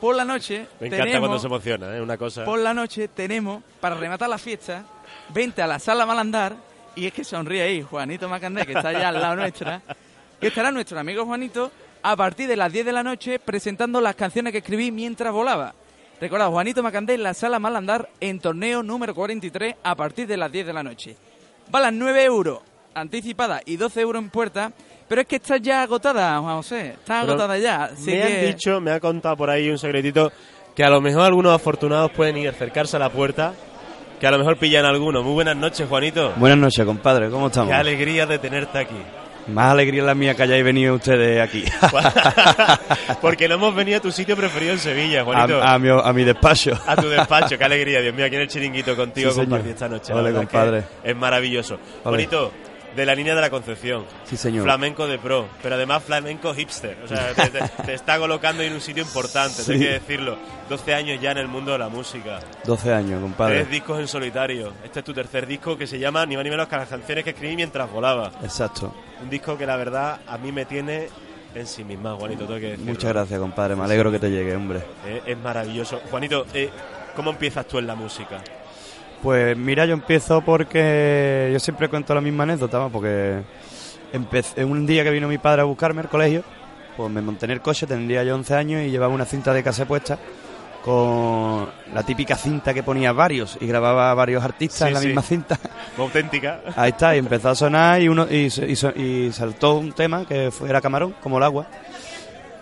por la noche, *laughs* Me encanta tenemos, cuando se emociona, ¿eh? Una cosa... por la noche tenemos, para rematar la fiesta, vente a la sala Malandar, y es que sonríe ahí Juanito Macandé, que está allá al lado nuestra, que estará nuestro amigo Juanito a partir de las 10 de la noche presentando las canciones que escribí mientras volaba. Recordad, Juanito Macandé en la sala Malandar en torneo número 43 a partir de las 10 de la noche. Valen 9 euros anticipada y 12 euros en puerta, pero es que está ya agotada, Juan José, está Pero agotada ya. así me han que- dicho, me ha contado por ahí un secretito, que a lo mejor algunos afortunados pueden ir a acercarse a la puerta, que a lo mejor pillan alguno. Muy buenas noches, Juanito. Buenas noches, compadre, ¿cómo estamos? Qué alegría de tenerte aquí. Más alegría la mía que hayáis venido ustedes aquí. *laughs* Porque no hemos venido a tu sitio preferido en Sevilla, Juanito. a, a mi, a mi despacho. A tu despacho, qué *laughs* alegría, Dios mío, aquí en el chiringuito contigo Sí, compartir esta noche. Ole, compadre. Es maravilloso. Juanito, de la línea de la Concepción. Sí, señor. Flamenco de pro, pero además flamenco hipster. O sea, te, te- te está colocando en un sitio importante, Sí. hay que decirlo. 12 años ya en el mundo de la música. 12 años, compadre. Tres discos en solitario. Este es tu tercer disco que se llama ni más ni menos que las canciones que escribí mientras volaba. Exacto. Un disco que la verdad a mí me tiene en sí misma, Juanito, tengo que decirlo. Muchas gracias, compadre. Me alegro que te llegue, hombre. Eh, es maravilloso. Juanito, eh, ¿cómo empiezas tú en la música? Pues mira, yo empiezo porque yo siempre cuento la misma anécdota, porque empecé un día que vino mi padre a buscarme al colegio, pues me monté en el coche, tendría yo 11 años y llevaba una cinta de cassette puesta con la típica cinta que ponía varios y grababa varios artistas Sí, en la sí. misma cinta. Muy auténtica. *laughs* Ahí está, y empezó a sonar y uno y, y y saltó un tema que fue, era Camarón, como el agua.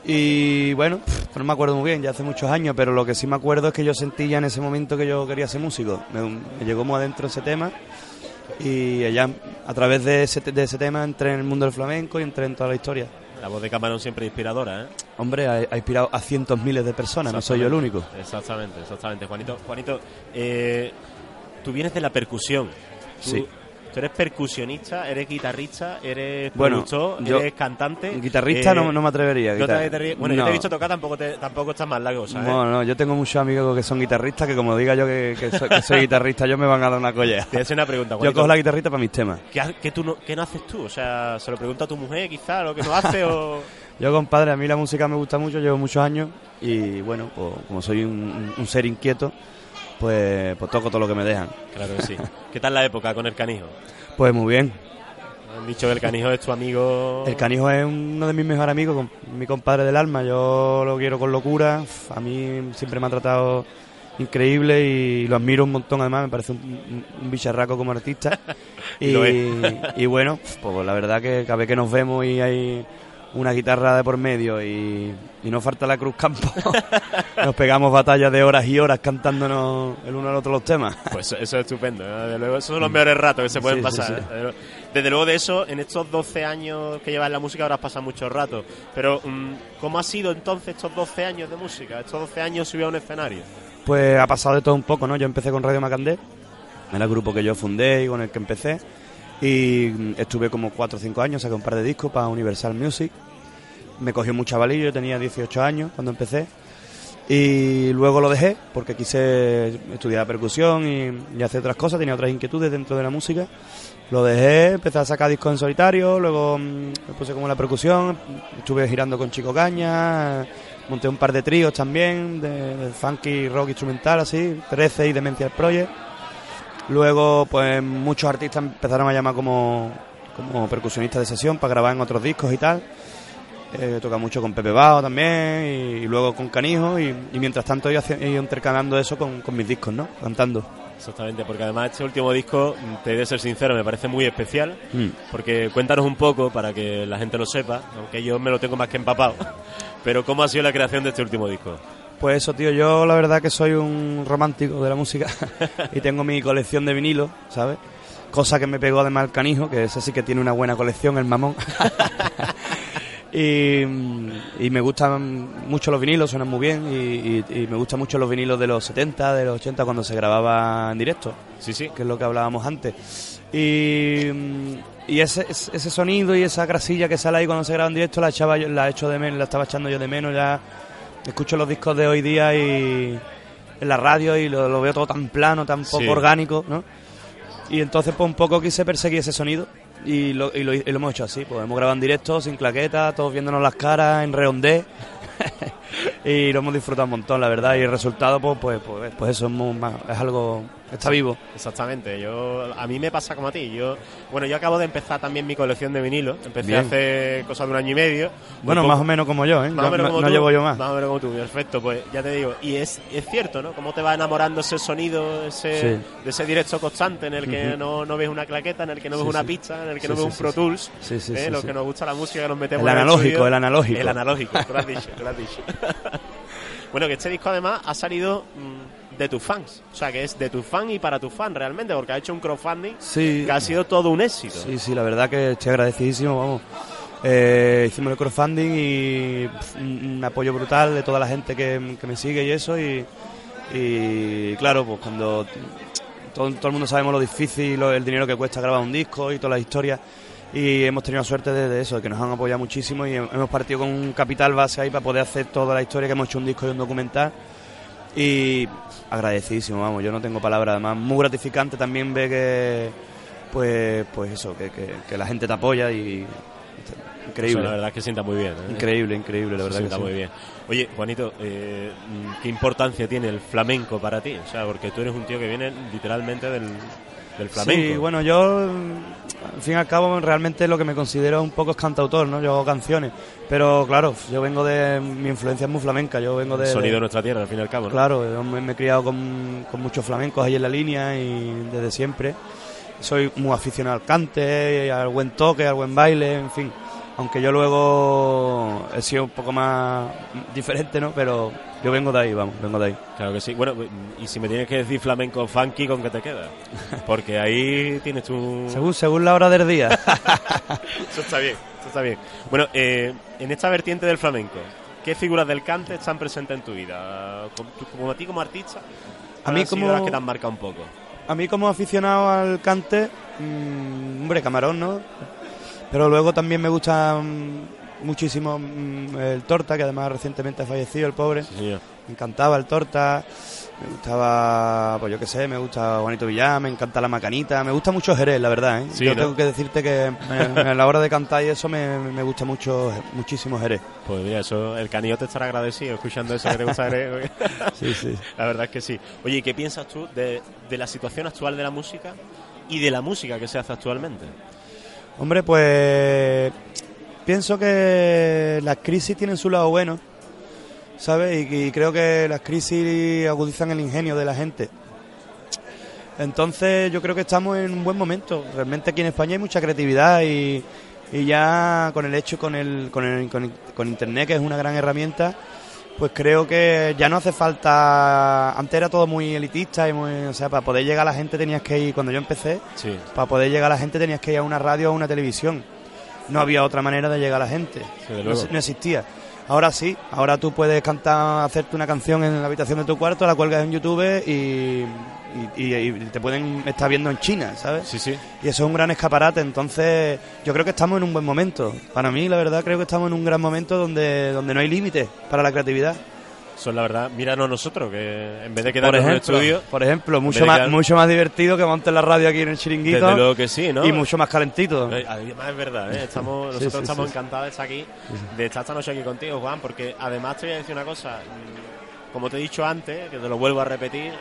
Y bueno, no me acuerdo muy bien, ya hace muchos años, pero lo que sí me acuerdo es que yo sentí ya en ese momento que yo quería ser músico. Me, me llegó muy adentro ese tema y allá a través de ese, de ese tema entré en el mundo del flamenco y entré en toda la historia. La voz de Camarón siempre inspiradora, ¿eh? Hombre, ha, ha inspirado a cientos miles de personas, no soy yo el único. Exactamente, exactamente. Juanito, Juanito eh, tú vienes de la percusión. Tú, Sí. Tú eres percusionista, eres guitarrista, eres Bueno, productor, yo- eres cantante. Guitarrista eh, no, no me atrevería. no te bueno, yo te No. he visto tocar, tampoco, te, tampoco está mal la cosa, ¿eh? No, no, yo tengo muchos amigos que son guitarristas que como diga yo que, que soy, que soy guitarrista, yo me van a dar una collera. Te una pregunta, Yo cojo la guitarrita para mis temas. ¿Qué, qué tú no, qué no haces tú? O sea, se lo pregunto a tu mujer, quizá, lo que no hace o... *laughs* Yo, compadre, a mí la música me gusta mucho, llevo muchos años y bueno, pues, como soy un, un ser inquieto, pues, pues toco todo lo que me dejan. Claro que sí. ¿Qué tal la época con el canijo? Pues muy bien. Han dicho que el canijo es tu amigo... El canijo es uno de mis mejores amigos, mi compadre del alma. Yo lo quiero con locura. A mí siempre me ha tratado increíble y lo admiro un montón. Además, me parece un, un- bicharraco como artista. *laughs* y, y bueno, pues la verdad que cada vez que nos vemos y hay una guitarra de por medio y, y no falta la Cruz Campo, *laughs* nos pegamos batallas de horas y horas cantándonos el uno al otro los temas. Pues eso, eso es estupendo, ¿no? Desde luego, esos son los mejores ratos que se pueden Sí, pasar. sí. ¿eh? Desde luego- Desde luego de eso, en estos 12 años que llevas en la música habrás pasado muchos ratos. Pero, mm, ¿cómo ha sido entonces estos 12 años de música? Estos 12 años subido a un escenario. Pues ha pasado de todo un poco, ¿no? Yo empecé con Radio Macandé, era el grupo que yo fundé y con el que empecé. Y mm, estuve como 4 o 5 años, saqué un par de discos para Universal Music. Me cogió mucho chavalillo, yo tenía 18 años cuando empecé. Y luego lo dejé porque quise estudiar percusión y, hacer otras cosas, tenía otras inquietudes dentro de la música. Lo dejé, empecé a sacar discos en solitario, luego mm, me puse como la percusión, estuve girando con Chico Caña, monté un par de tríos también, de, funky rock instrumental así, 13 y Demencial Project. Luego, pues muchos artistas empezaron a llamar como, como percusionista de sesión para grabar en otros discos y tal. Eh, toca mucho con Pepe Bao también y, y luego con Canijo y, y mientras tanto he ido, haci- he ido intercambiando eso con, con mis discos, ¿no? Cantando. Exactamente, porque además este último disco, mm, te he de ser sincero, me parece muy especial. Mm. Porque cuéntanos un poco para que la gente lo sepa, aunque yo me lo tengo más que empapado. *laughs* Pero, ¿cómo ha sido la creación de este último disco? Pues eso, tío, yo la verdad que soy un romántico de la música *laughs* y tengo mi colección de vinilos, ¿sabes? Cosa que me pegó además el canijo, que ese sí que tiene una buena colección, el mamón. *laughs* y, y me gustan mucho los vinilos, suenan muy bien y, y- y me gustan mucho los vinilos de los 70, de los 80 cuando se grababa en directo. Sí, sí. Que es lo que hablábamos antes. Y, y ese, ese sonido y esa grasilla que sale ahí cuando se graba en directo la echaba yo, la echo de menos, la estaba echando yo de menos ya escucho los discos de hoy día y en la radio y lo, lo veo todo tan plano, tan poco Sí. orgánico, ¿no? Y entonces pues un poco quise perseguir ese sonido y lo, y lo, y lo hemos hecho así, pues hemos grabado en directo, sin claqueta, todos viéndonos las caras, en redondé *laughs* y lo hemos disfrutado un montón, la verdad, y el resultado pues pues, pues, pues eso es, muy es algo, está vivo. Exactamente, yo a mí me pasa como a ti. Yo, bueno, yo acabo de empezar también mi colección de vinilos. Empecé Bien. hace cosa de un año y medio. Bueno, más o menos como yo, ¿eh? Más o menos no, como no tú, llevo yo más. Más o menos como tú, perfecto, pues ya te digo. Y es, es cierto, ¿no? Cómo te va enamorando ese sonido, ese, Sí. de ese directo constante en el que no, no ves una claqueta, en el que no Sí, ves una pista, en el que no ves un Pro. Tools. Sí, sí, ¿eh? sí. que nos gusta la música que nos metemos El en analógico, estudio. el analógico. El analógico, lo has dicho, lo has dicho. *laughs* *laughs* bueno, que este disco además ha salido mm, de tus fans. O sea, que es de tus fans y para tus fans realmente, porque ha hecho un crowdfunding Sí. que ha sido todo un éxito. Sí, sí, la verdad que estoy agradecidísimo, vamos. Eh, hicimos el crowdfunding y un, un apoyo brutal de toda la gente que, que me sigue y eso. Y, y claro, pues cuando todo el mundo sabemos lo difícil, lo- el dinero que cuesta grabar un disco y todas las historias. Y hemos tenido suerte de, de eso, de que nos han apoyado muchísimo y hem- hemos partido con un capital base ahí para poder hacer toda la historia que hemos hecho un disco y un documental. Y agradecidísimo, vamos, yo no tengo palabras. Además, muy gratificante también ver que, pues, pues eso, que- que la gente te apoya y increíble. Eso la verdad es que sienta muy bien. ¿eh? Increíble, increíble, la Se verdad que sienta sí. muy bien. Oye, Juanito, eh, ¿qué importancia tiene el flamenco para ti? O sea, porque tú eres un tío que viene literalmente del, del flamenco. Sí, bueno, yo, al fin y al cabo, realmente lo que me considero un poco es cantautor, ¿no? Yo hago canciones, pero claro, yo vengo de, mi influencia es muy flamenca, yo vengo de... el sonido de- de nuestra tierra, al fin y al cabo. ¿no? Claro, yo me, me he criado con, con muchos flamencos ahí en la línea y desde siempre. Soy muy aficionado al cante, al buen toque, al buen baile, en fin. Aunque yo luego he sido un poco más diferente, ¿no? Pero yo vengo de ahí, vamos, vengo de ahí. Claro que sí. Bueno, y si me tienes que decir flamenco funky, ¿con qué te quedas? Porque ahí tienes tu... Según, según la hora del día. *laughs* Eso está bien, eso está bien. Bueno, eh, en esta vertiente del flamenco, ¿qué figuras del cante están presentes en tu vida? Como, tú- como a ti como artista, A mí ¿cuáles han sido como- las que te han marcado un poco? A mí como aficionado al cante, mm, hombre, camarón, ¿no? Pero luego también me gusta mm, muchísimo mm, el Torta, que además recientemente ha fallecido el pobre. señor. Me encantaba el Torta, me gustaba, pues yo qué sé, me gusta Juanito Villán, me encanta la Macanita, me gusta mucho Jerez, la verdad, ¿eh? Sí, yo ¿no? tengo que decirte que *laughs* me- a la hora de cantar y eso me, me gusta mucho, muchísimo Jerez. Pues mira, eso, el canillo te estará agradecido escuchando eso que te gusta. Jerez. *laughs* Sí, sí. La verdad es que sí. Oye, ¿y qué piensas tú de, de la situación actual de la música y de la música que se hace actualmente? Hombre, pues pienso que las crisis tienen su lado bueno, ¿sabes? Y, y creo que las crisis agudizan el ingenio de la gente. Entonces yo creo que estamos en un buen momento. Realmente aquí en España hay mucha creatividad y, Y ya con el hecho, con, el, con, el, con, con Internet, que es una gran herramienta, pues creo que ya no hace falta. Antes era todo muy elitista y muy. O sea, para poder llegar a la gente tenías que ir. Cuando yo empecé, Sí. para poder llegar a la gente tenías que ir a una radio o a una televisión. No había otra manera de llegar a la gente. No existía. Ahora sí, ahora tú puedes cantar, hacerte una canción en la habitación de tu cuarto, la cuelgas en YouTube y, y, te pueden estar viendo en China, ¿sabes? Sí, sí. Y eso es un gran escaparate, entonces yo creo que estamos en un buen momento. Para mí, la verdad, creo que estamos en un gran momento donde, donde no hay límites para la creatividad. Son la verdad, míranos nosotros, que en vez de quedarnos en un estudio. por ejemplo, mucho más, quedar- mucho más divertido que montar la radio aquí en el chiringuito. Desde luego que sí, ¿no? Y mucho más calentito. Además es verdad, ¿eh? estamos, nosotros sí, estamos sí. encantados de estar aquí, de estar esta noche aquí contigo, Juan, porque además te voy a decir una cosa, mm, como te he dicho antes, que te lo vuelvo a repetir,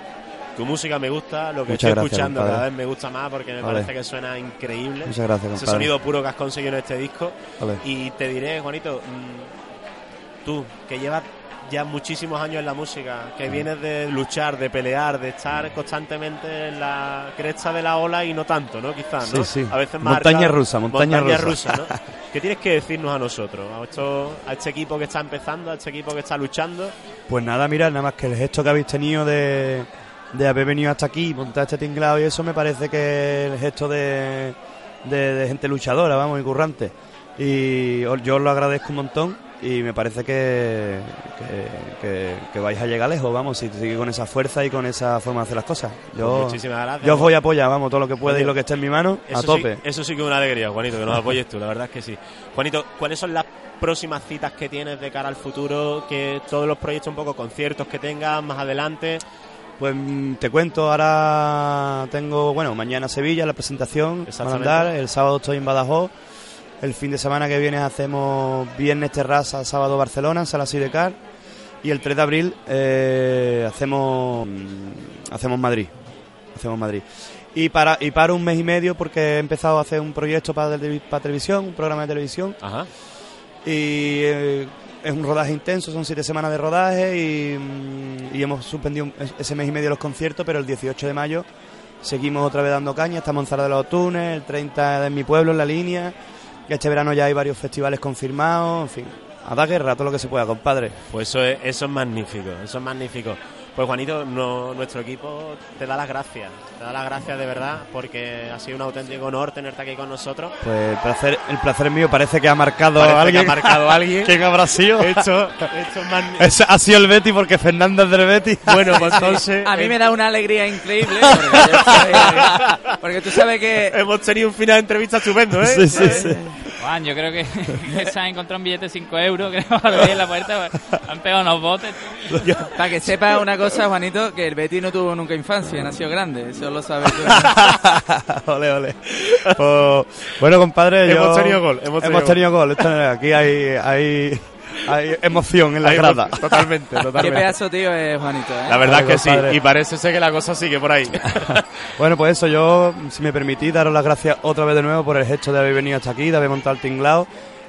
tu música me gusta, lo que Muchas estoy gracias, escuchando compadre. cada vez me gusta más porque me Vale. parece que suena increíble. Muchas gracias, Ese compadre. sonido puro que has conseguido en este disco. Vale. Y te diré, Juanito, mm, tú, que llevas ya muchísimos años en la música, que vienes de luchar, de pelear, de estar constantemente en la cresta de la ola y no tanto, ¿no? Quizás, ¿no? Sí, sí. A veces más Montaña rusa, montaña rusa. ¿no? *laughs* ¿Qué tienes que decirnos a nosotros, a, esto- a este equipo que está empezando, a este equipo que está luchando? Pues nada, mira, nada más que el gesto que habéis tenido de, de haber venido hasta aquí, montar este tinglado y eso me parece que es el gesto de, de, de gente luchadora, vamos, y currante. Y yo os lo agradezco un montón y me parece que, que, que- que vais a llegar lejos, vamos, si sigue con esa fuerza y con esa forma de hacer las cosas. Yo, Pues muchísimas gracias. yo os voy a apoyar, vamos, todo lo que pueda y lo que esté en mi mano, a sí- tope. eso sí que es una alegría, Juanito, que nos apoyes tú, la verdad es que sí. Juanito, ¿cuáles son las próximas citas que tienes de cara al futuro? Que todos los proyectos, un poco conciertos que tengas más adelante. Pues mm, te cuento, ahora tengo, bueno, mañana Sevilla, la presentación, van a Exactamente. andar, el sábado estoy en Badajoz, el fin de semana que viene hacemos viernes terraza, sábado Barcelona, en Sala Sidecar, y el 3 de abril eh, hacemos, mm, hacemos Madrid, hacemos Madrid. Y para, y para un mes y medio porque he empezado a hacer un proyecto para, televi- para televisión, un programa de televisión, Ajá. y eh, es un rodaje intenso, son siete semanas de rodaje y, mm, y hemos suspendido ese mes y medio los conciertos, pero el 18 de mayo seguimos otra vez dando caña, estamos en Zara de los Tunes, el 30 en mi pueblo, en la línea, y este verano ya hay varios festivales confirmados, en fin, a dar guerra, todo lo que se pueda, compadre. Pues eso es, eso es magnífico, eso es magnífico. Pues Juanito, no- nuestro equipo te da las gracias, te da las gracias de verdad, porque ha sido un auténtico honor tenerte aquí con nosotros. Pues el placer, el placer es mío, parece que ha marcado Parece a que alguien. ha marcado a alguien. *laughs* ¿Quién habrá sido? Esto, esto es magnífico. Ese ha sido el Betty porque Fernández del Betty. *laughs* Bueno, pues *laughs* entonces... A mí eh, me da una alegría increíble. Porque, porque tú sabes que. Hemos tenido un final de entrevista estupendo, ¿eh? Sí, sí, sí. Juan, yo creo que, *laughs* que se ha encontrado un billete de 5 euros, creo, en la puerta. pues, Han pegado unos botes. Para que sepas una cosa, Juanito, que el Betty no tuvo nunca infancia, nació grande. Eso lo sabes tú. *laughs* ole, ole. Pues, bueno, compadre, yo- Hemos tenido gol, hemos tenido tenido gol. Es- aquí hay, hay, hay emoción en la Ahí, grada. Totalmente, *laughs* Qué totalmente. pedazo tío es Juanito, ¿eh? La verdad Ay, que sí, compadre. y parece ser que la cosa sigue por ahí. *laughs* *laughs* Bueno, pues eso, yo, si me permitís, daros las gracias otra vez de nuevo por el gesto de haber venido hasta aquí, de haber montado el tinglao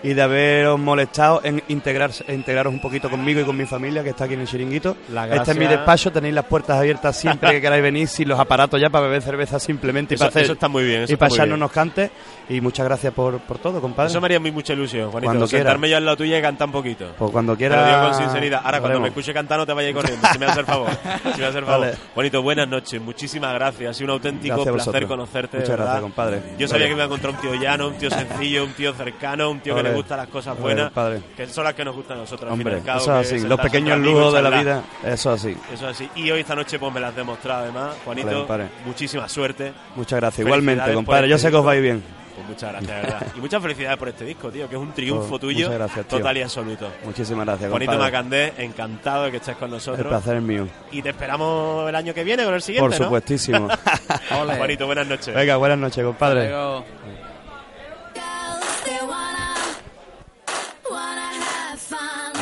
y de haberos molestado en integrarse, en integraros un poquito conmigo y con mi familia que está aquí en el chiringuito. La Este es mi gracia- despacho, tenéis las puertas abiertas siempre que queráis venir, sin los aparatos ya para beber cerveza simplemente y Eso- para hacer eso está muy bien, eso y para echarnos unos cantes. Y muchas gracias por, por todo, compadre. Eso me haría muy mucha ilusión, Juanito. Cuando sentarme yo al lado tuyo y cantar un poquito. Pues cuando Te quiera. lo digo con sinceridad. Ahora, cuando me escuche cantar, no te vayas corriendo. Si me hace el favor. Si me hace el favor. Vale. Juanito, buenas noches. Muchísimas gracias. Ha sido un auténtico Gracias placer conocerte. Muchas gracias, compadre. Yo sabía que me iba a encontrar un tío llano, un tío sencillo, un tío cercano, un tío que Vale. Gustan las cosas buenas. compadre. Que son las que nos gustan a nosotros. Hombre, cabo, eso es así. Los pequeños lujos de la vida, eso es así. Eso es así. Y hoy esta noche pues me las has demostrado además, Juanito. Vale, muchísima suerte. Muchas gracias. Igualmente, compadre. este Yo sé que os disco. va a ir bien. Pues muchas gracias, verdad. Y muchas felicidades por este disco, tío, que es un triunfo Pues, tuyo muchas gracias, tío. total y absoluto. Muchísimas gracias, Juanito compadre. Macandé, encantado de que estés con El nosotros. placer es mío. Y te esperamos el año que viene con el siguiente, Por ¿no? supuestísimo. *laughs* Juanito, buenas noches. Venga, buenas noches, compadre.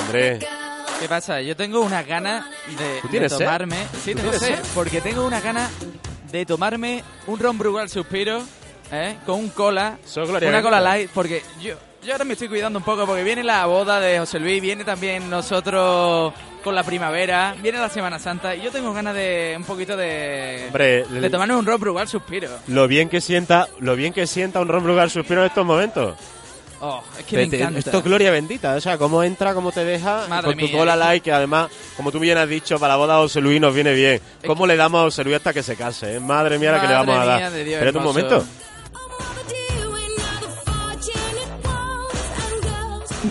Andrés, ¿Qué pasa? Yo tengo una gana de, ¿Tú de tienes sed? tomarme. Sí, ¿Tú tengo sed, sed? porque tengo una gana de tomarme un ron Brugal Suspiro, ¿eh? Con un cola, una cola light, porque yo, yo ahora me estoy cuidando un poco, porque viene la boda de José Luis, viene también nosotros con la primavera, viene la Semana Santa, y yo tengo ganas de un poquito de, Hombre, de tomarme un ron Brugal Suspiro. lo bien que sienta, lo bien que sienta un Ron Brugal suspiro en estos momentos. Oh, es que Te- encanta. Esto es gloria bendita, o sea, cómo entra, cómo te deja, Madre con tu mía, cola es que- además, como tú bien has dicho, para la boda de José Luis nos viene bien. ¿Cómo le damos a José Luis hasta que se case? eh? Madre mía la que le vamos a dar. Espérate un momento.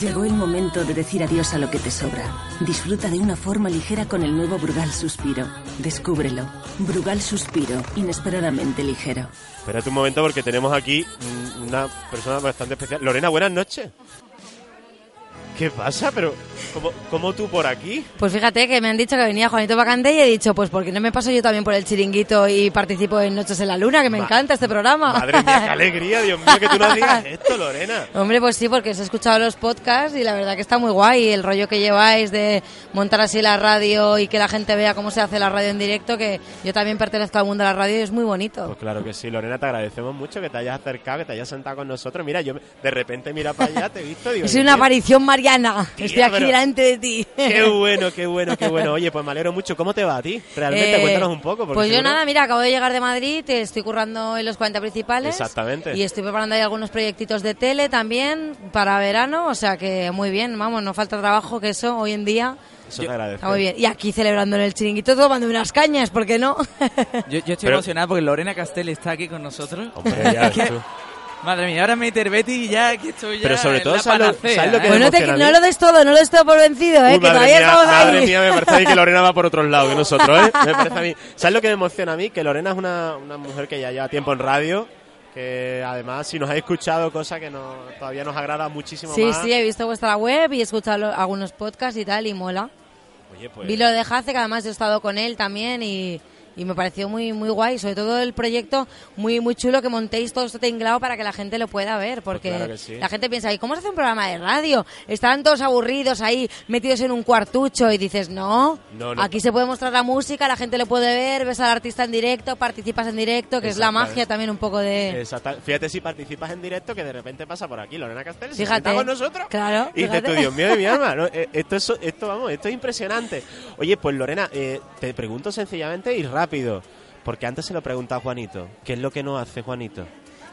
Llegó el momento de decir adiós a lo que te sobra. Disfruta de una forma ligera con el nuevo Brugal Suspiro. Descúbrelo. Brugal Suspiro, inesperadamente ligero. Espérate un momento porque tenemos aquí una persona bastante especial. Lorena, buenas noches. ¿Qué pasa? Pero, ¿cómo, cómo tú por aquí? Pues fíjate que me han dicho que venía Juanito Bacante y he dicho, pues porque no me paso yo también por el chiringuito y participo en Noches en la Luna, que me Ma- encanta este programa. Madre mía, qué alegría, Dios mío, que tú nos digas *laughs* esto, Lorena. Hombre, pues sí, porque os he escuchado los podcasts y la verdad que está muy guay el rollo que lleváis de montar así la radio y que la gente vea cómo se hace la radio en directo, que yo también pertenezco al mundo de la radio y es muy bonito. Pues claro que sí, Lorena, te agradecemos mucho que te hayas acercado, que te hayas sentado con nosotros. Mira, yo de repente mira para allá, te he visto, digo... Dios una aparición mariana, estoy aquí pero- delante de ti. Qué bueno, qué bueno, qué bueno. Oye, pues me alegro mucho. ¿Cómo te va a ti? Realmente, Eh, cuéntanos un poco. Pues yo nada, mira, acabo de llegar de Madrid, eh, estoy currando en los 40 principales. Exactamente. Y estoy preparando ahí algunos proyectitos de tele también para verano, o sea que muy bien, vamos, no falta trabajo que eso hoy en día Eso te agradezco. está muy bien. Y aquí celebrando en el chiringuito tomando unas cañas, ¿por qué no? Yo, yo estoy Pero- emocionado porque Lorena Castel está aquí con nosotros. Hombre, ya ves *laughs* tú. Madre mía, ahora meter Betty y ya que estoy ya Pero sobre todo, la ¿sabes lo- panacea, sabes lo que ¿eh? me Pues no, te- no lo des todo, no lo des todo por vencido, ¿eh? Uy, que madre todavía mía, estamos ahí. madre mía, me parece a mí que Lorena va por otros lados que nosotros, ¿eh? Me parece a mí. *laughs* ¿Sabes lo que me emociona a mí? Que Lorena es una, una mujer que ya lleva tiempo en radio, que además, si nos ha escuchado, cosa que no, todavía nos agrada muchísimo Sí, más. sí, he visto vuestra web y he escuchado lo- algunos podcasts y tal, y mola. Oye, pues, Vi lo de Jace, que además he estado con él también y, y me pareció muy muy guay. Sobre todo el proyecto muy muy chulo que montéis todo esto tinglado para que la gente lo pueda ver. Porque Pues claro que sí. la gente piensa, ¿y cómo se hace un programa de radio? Están todos aburridos ahí, metidos en un cuartucho y dices, no, No, no. aquí se puede mostrar la música, la gente lo puede ver, ves al artista en directo, participas en directo, que es la magia también un poco de... Fíjate si participas en directo que de repente pasa por aquí Lorena Castel, se Fíjate. con nosotros Claro, y dices tú, Dios mío de mi alma, ¿no? *laughs* Eh, esto, es, esto, vamos, esto es impresionante. Oye, pues Lorena, eh, te pregunto sencillamente y rápido, porque antes se lo preguntaba a Juanito, ¿qué es lo que no hace Juanito?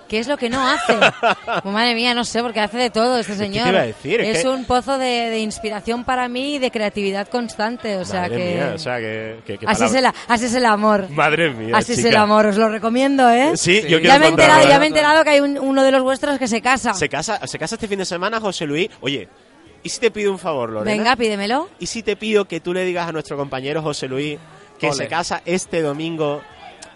¿Qué es lo que no hace? *laughs* Pues, madre mía, no sé, porque hace de todo este ¿Qué señor. te iba a decir? Es Es que- un pozo de, de inspiración para mí y de creatividad constante. O sea Madre que. mía, o sea, que... que- que así, es el, así es el amor. Madre mía, Así es chica. el amor, os lo recomiendo, ¿eh? Sí, yo quiero ya me he enterado, ya me he enterado que hay un- uno de los vuestros que se casa. Se casa, se casa este fin de semana José Luis. Oye, ¿y si te pido un favor, Lorena? Venga, pídemelo. ¿Y si te pido que tú le digas a nuestro compañero José Luis que Ole. se casa este domingo?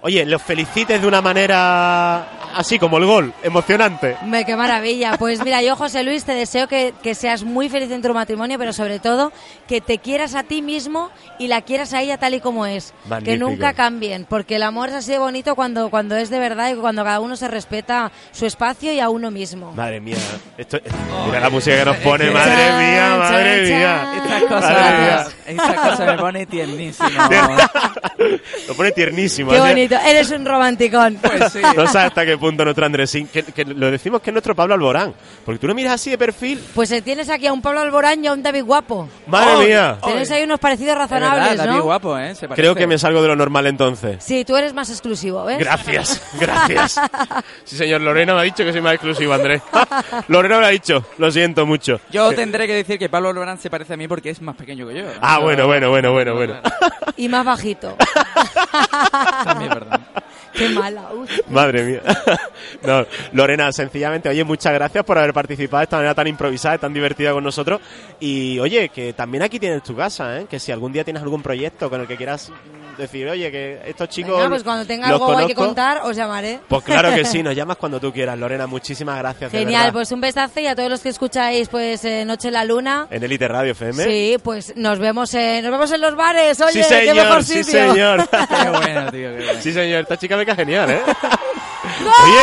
Oye, los felicites de una manera así como el gol, emocionante. Me, qué maravilla. Pues mira, yo, José Luis, te deseo que, que seas muy feliz en tu matrimonio, pero sobre todo que te quieras a ti mismo y la quieras a ella tal y como es. Que nunca cambien, porque el amor es así de bonito cuando, cuando es de verdad y cuando cada uno se respeta su espacio y a uno mismo. Madre mía, esto, mira la música que nos pone, madre mía, madre mía. Estas cosas, estas cosas me pone tiernísimo. *laughs* Lo pone tiernísimo. Qué así. Bonito, eres un romanticón. *laughs* Pues sí. No sabes hasta qué punto nuestro Andresín, que, que lo decimos que es nuestro Pablo Alborán, porque tú lo miras así de perfil, Pues eh, tienes aquí a un Pablo Alborán y a un David Guapo. madre ¡Ay! mía. Tenéis ahí unos parecidos Es verdad, razonables, David ¿no? guapo, ¿eh? Se Creo que me salgo de lo normal entonces. Sí, tú eres más exclusivo, ¿ves? Gracias, *laughs* gracias. Sí, señor, Lorena me ha dicho que soy más exclusivo, Andrés. *laughs* Lorena me lo ha dicho, lo siento mucho. Yo tendré que decir que Pablo Alborán se parece a mí porque es más pequeño que yo. Ah, bueno, bueno, bueno, bueno, bueno. Y más bajito. También *laughs* Qué mala. Uf. Madre mía. *laughs* No, Lorena, sencillamente, oye, muchas gracias por haber participado de esta manera tan improvisada y tan divertida con nosotros. Y oye, que también aquí tienes tu casa, ¿eh? Que si algún día tienes algún proyecto con el que quieras decir, oye, que estos chicos. Venga, pues cuando tenga algo guay que conozco. contar, os llamaré. Pues claro que sí, nos *laughs* llamas cuando tú quieras, Lorena. Muchísimas gracias. Genial, pues un besazo y a todos los que escucháis pues eh, Noche en la Luna. En Elite Radio FM. Sí, pues nos vemos, eh, nos vemos en los bares. Oye, sí, qué señor, mejor sí, sitio. señor. *laughs* Qué bueno, tío, qué bueno. Sí, señor, esta chica me cae genial, ¿eh? *laughs* Oye,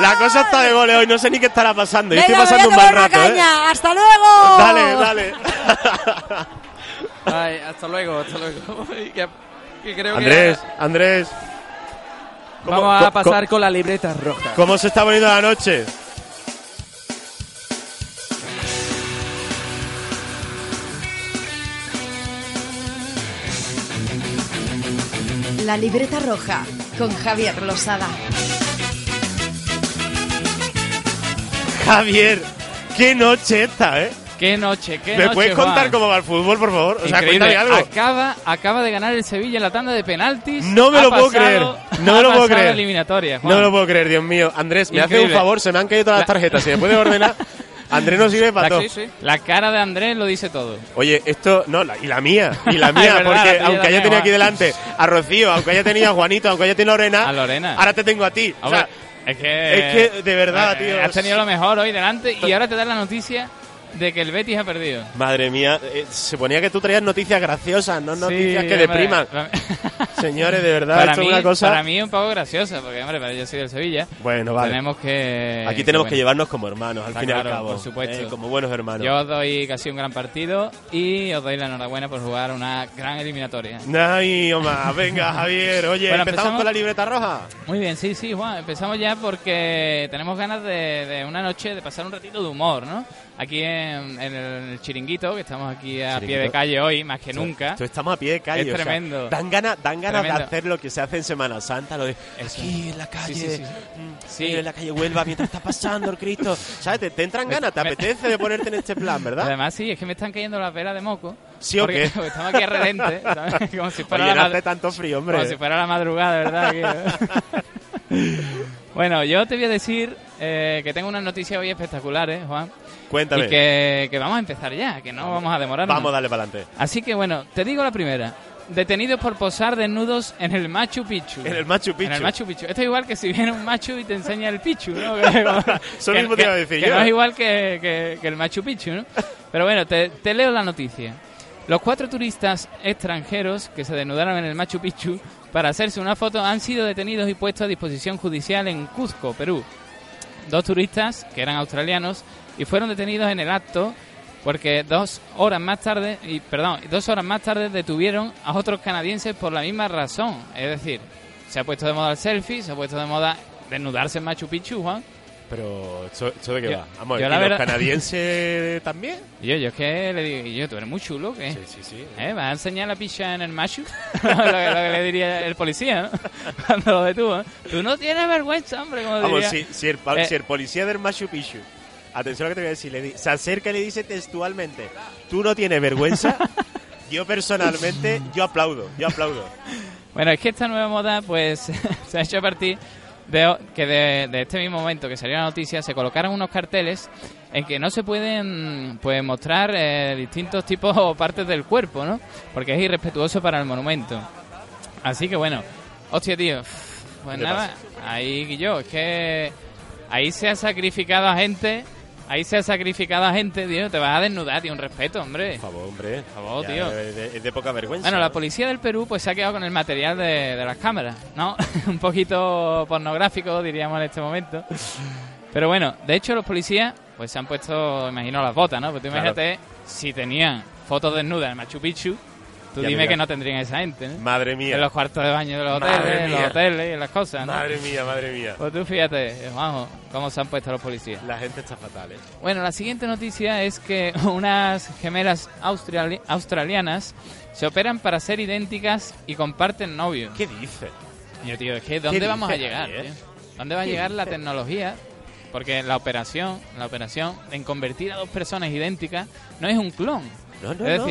la cosa está de gole hoy, no sé ni qué estará pasando. Yo Venga, estoy me voy pasando un mal rato, ¿eh? caña. ¡Hasta luego! Dale, dale. Ay, hasta luego, hasta luego. *laughs* que, que creo Andrés, que Andrés. ¿cómo- vamos a pasar co- con la libreta roja. ¿Cómo se está poniendo la noche? La libreta roja con Javier Losada. Javier, qué noche esta, ¿eh? Qué noche, qué ¿Me noche, puedes contar cómo va el fútbol, por favor? O sea, Increíble. cuéntame algo. Acaba, acaba de ganar el Sevilla en la tanda de penaltis. No me Ha lo puedo creer. No me lo puedo creer. eliminatoria, Juan. No me lo puedo creer, Dios mío. Andrés, me hace un favor, se me han caído todas las La- tarjetas. Si me puede ordenar. *laughs* Andrés no sirve para La, todo. sí, sí. La cara de Andrés lo dice todo. Oye, esto, no, la- y la mía, y la *laughs* mía, verdad, porque aunque haya tenido aquí delante a Rocío, aunque haya tenido a Juanito, aunque haya tenido a Lorena, A Lorena. ahora te tengo a ti. O sea, es que, es que, de verdad, eh, tío. Has tenido lo mejor hoy delante y ahora te dan la noticia de que el Betis ha perdido. Madre mía, eh, se ponía que tú traías noticias graciosas, no noticias Sí, que hombre, depriman. para- *laughs* Señores, de verdad, para esto mí, es una cosa. para mí es un poco graciosa, porque hombre, pero yo soy del Sevilla. Bueno, vale. Tenemos que. Aquí tenemos que bueno, llevarnos como hermanos, al está fin y al cabo. Por supuesto. eh, como buenos hermanos. Yo os doy casi un gran partido y os doy la enhorabuena por jugar una gran eliminatoria. Ay, Omar, venga, Javier. Oye, Bueno, ¿empezamos, empezamos- con la libreta roja? Muy bien, sí, sí, Juan. Empezamos ya porque tenemos ganas de, de una noche, de pasar un ratito de humor, ¿no? Aquí en, en el chiringuito, que estamos aquí a pie de calle hoy, más que Esto- nunca. esto estamos a pie de calle. Es o sea, tremendo. dan ganas, dan ganas de hacer lo que se hace en Semana Santa, lo de aquí en la calle, Sí, sí, sí. mm, en la calle Huelva mientras está pasando el Cristo. ¿Sabes? Te, te entran ganas, te apetece de ponerte en este plan, ¿verdad? Además, sí, es que me están cayendo las velas de moco. ¿Sí o qué? *laughs* porque estamos aquí redente, ¿sabes? Como si fuera Oye, la no mad- hace tanto frío, hombre. Como si fuera la madrugada, ¿verdad? *laughs* Bueno, yo te voy a decir eh, que tengo unas noticias hoy espectaculares, Juan. Cuéntame. Y que, que vamos a empezar ya, que no vamos a demorarnos. Vamos a darle para adelante. Así que bueno, te digo la primera. Detenidos por posar desnudos en el Machu Picchu. En el Machu Picchu. En el Machu Picchu. Esto es igual que si viene un Machu y te enseña el Pichu, ¿no? *laughs* Eso mismo te iba a decir que yo. no es igual que, que- que el Machu Picchu, ¿no? Pero bueno, te, te leo la noticia. Los cuatro turistas extranjeros que se desnudaron en el Machu Picchu para hacerse una foto han sido detenidos y puestos a disposición judicial en Cuzco, Perú. Dos turistas, que eran australianos, y fueron detenidos en el acto porque dos horas más tarde, y perdón, dos horas más tarde detuvieron a otros canadienses por la misma razón. Es decir, se ha puesto de moda el selfie, se ha puesto de moda desnudarse en Machu Picchu, Juan. Pero, ¿esto, esto de qué Yo- va? Vamos, yo ¿y la los verdad- canadienses *laughs* también? Yo, yo es que le digo, yo, tú eres muy chulo, ¿qué? Sí, sí, sí. ¿Eh? ¿Vas a enseñar la picha en el Machu? *laughs* lo, que, lo que le diría el policía, ¿no? *laughs* Cuando lo detuvo. ¿eh? Tú no tienes vergüenza, hombre, como Vamos, diría. si, si, el, Eh, si el policía del Machu Picchu, atención a lo que te voy a decir, le di- se acerca y le dice textualmente, tú no tienes vergüenza, *laughs* yo personalmente, yo aplaudo, yo aplaudo. Bueno, es que esta nueva moda, pues, *laughs* se ha hecho a partir de que de, de este mismo momento que salió la noticia, se colocaron unos carteles en que no se pueden, pues, mostrar eh, distintos tipos o partes del cuerpo, ¿no? Porque es irrespetuoso para el monumento. Así que bueno, hostia, tío. Pues ¿Qué te nada, ahí yo, es que ahí se ha sacrificado a gente. Ahí se ha sacrificado a gente, tío. Te vas a desnudar, tío. Un respeto, hombre. Por favor, hombre. Por favor, Ya, tío. Es de, poca vergüenza. Bueno, la policía del Perú pues se ha quedado con el material de, de las cámaras, ¿no? *laughs* Un poquito pornográfico, diríamos en este momento. Pero bueno, de hecho los policías pues se han puesto, imagino, las botas, ¿no? Pues tú Claro. imagínate si tenían fotos desnudas en Machu Picchu, tú Ya dime que no tendrían esa gente, ¿no? Madre mía. En los cuartos de baño de los Madre hoteles, en los mía. hoteles y en las cosas, ¿no? Madre mía, madre mía. Pues tú fíjate, vamos, cómo se han puesto los policías. La gente está fatal, ¿eh? Bueno, la siguiente noticia es que *laughs* unas gemelas australi- australianas se operan para ser idénticas y comparten novio. ¿Qué dices? Yo, tío, es que ¿dónde vamos a llegar? Javier? tío? ¿Dónde va a ¿Qué llegar la dices? tecnología? Porque la operación, la operación en convertir a dos personas idénticas no es un clon. No, no, es no.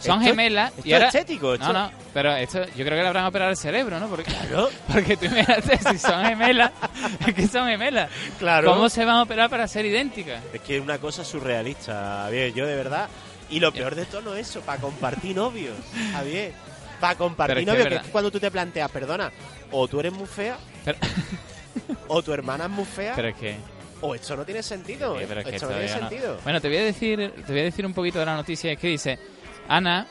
Son Esto- gemelas esto y ahora es estético, esto- No, no, pero esto yo creo que le habrán operado el cerebro, ¿no? Porque Claro. *laughs* porque tú imagínate si son gemelas, *laughs* es que son gemelas. Claro. ¿Cómo se van a operar para ser idénticas? Es que es una cosa surrealista, Javier. Yo de verdad. Y lo peor de todo no es eso, para compartir novios, Javier. Para compartir es que novios, es que cuando tú te planteas, perdona, o tú eres muy fea, Pero- o tu hermana es muy fea, Pero es que o esto no tiene sentido. Sí, pero es que esto no tiene no. sentido. Bueno, te voy a decir, te voy a decir un poquito de la noticia. Es que dice Ana,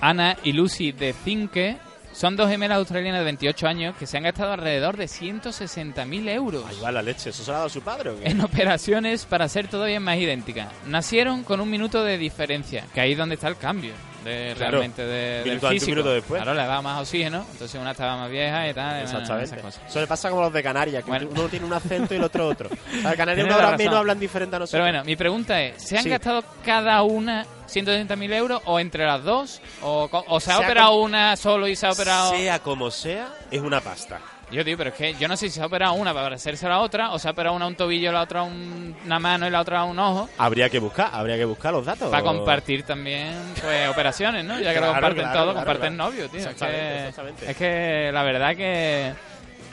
Ana y Lucy de Cinque son dos gemelas australianas de 28 años que se han gastado alrededor de 160.000 euros Ahí va la leche, ¿eso se lo ha dado su padre o qué? en operaciones para ser todavía más idénticas. Nacieron con un minuto de diferencia, que ahí es donde está el cambio de, Claro. realmente de, del físico. minuto después. Claro, le daba más oxígeno, entonces una estaba más vieja y tal. Exactamente. esas cosas. Eso le pasa como los de Canarias, que Bueno. uno tiene un acento y el otro otro. *laughs* Los Canarias hablan razón. menos, hablan diferente a nosotros. Pero bueno, mi pregunta es, ¿se han Sí. gastado cada una 130.000 euros o entre las dos? ¿O, se ha Sea operado como- una solo y se ha operado...? Sea como sea, es una pasta. Yo digo, pero es que yo no sé si se ha operado una para parecerse a la otra, o se ha operado una un tobillo, la otra un- una mano y la otra un ojo. Habría que buscar, habría que buscar los datos. Para compartir también pues *laughs* operaciones, ¿no? Ya que lo comparten claro, todo, claro, comparten novio, tío. Es Exactamente, que, exactamente. es que la verdad que,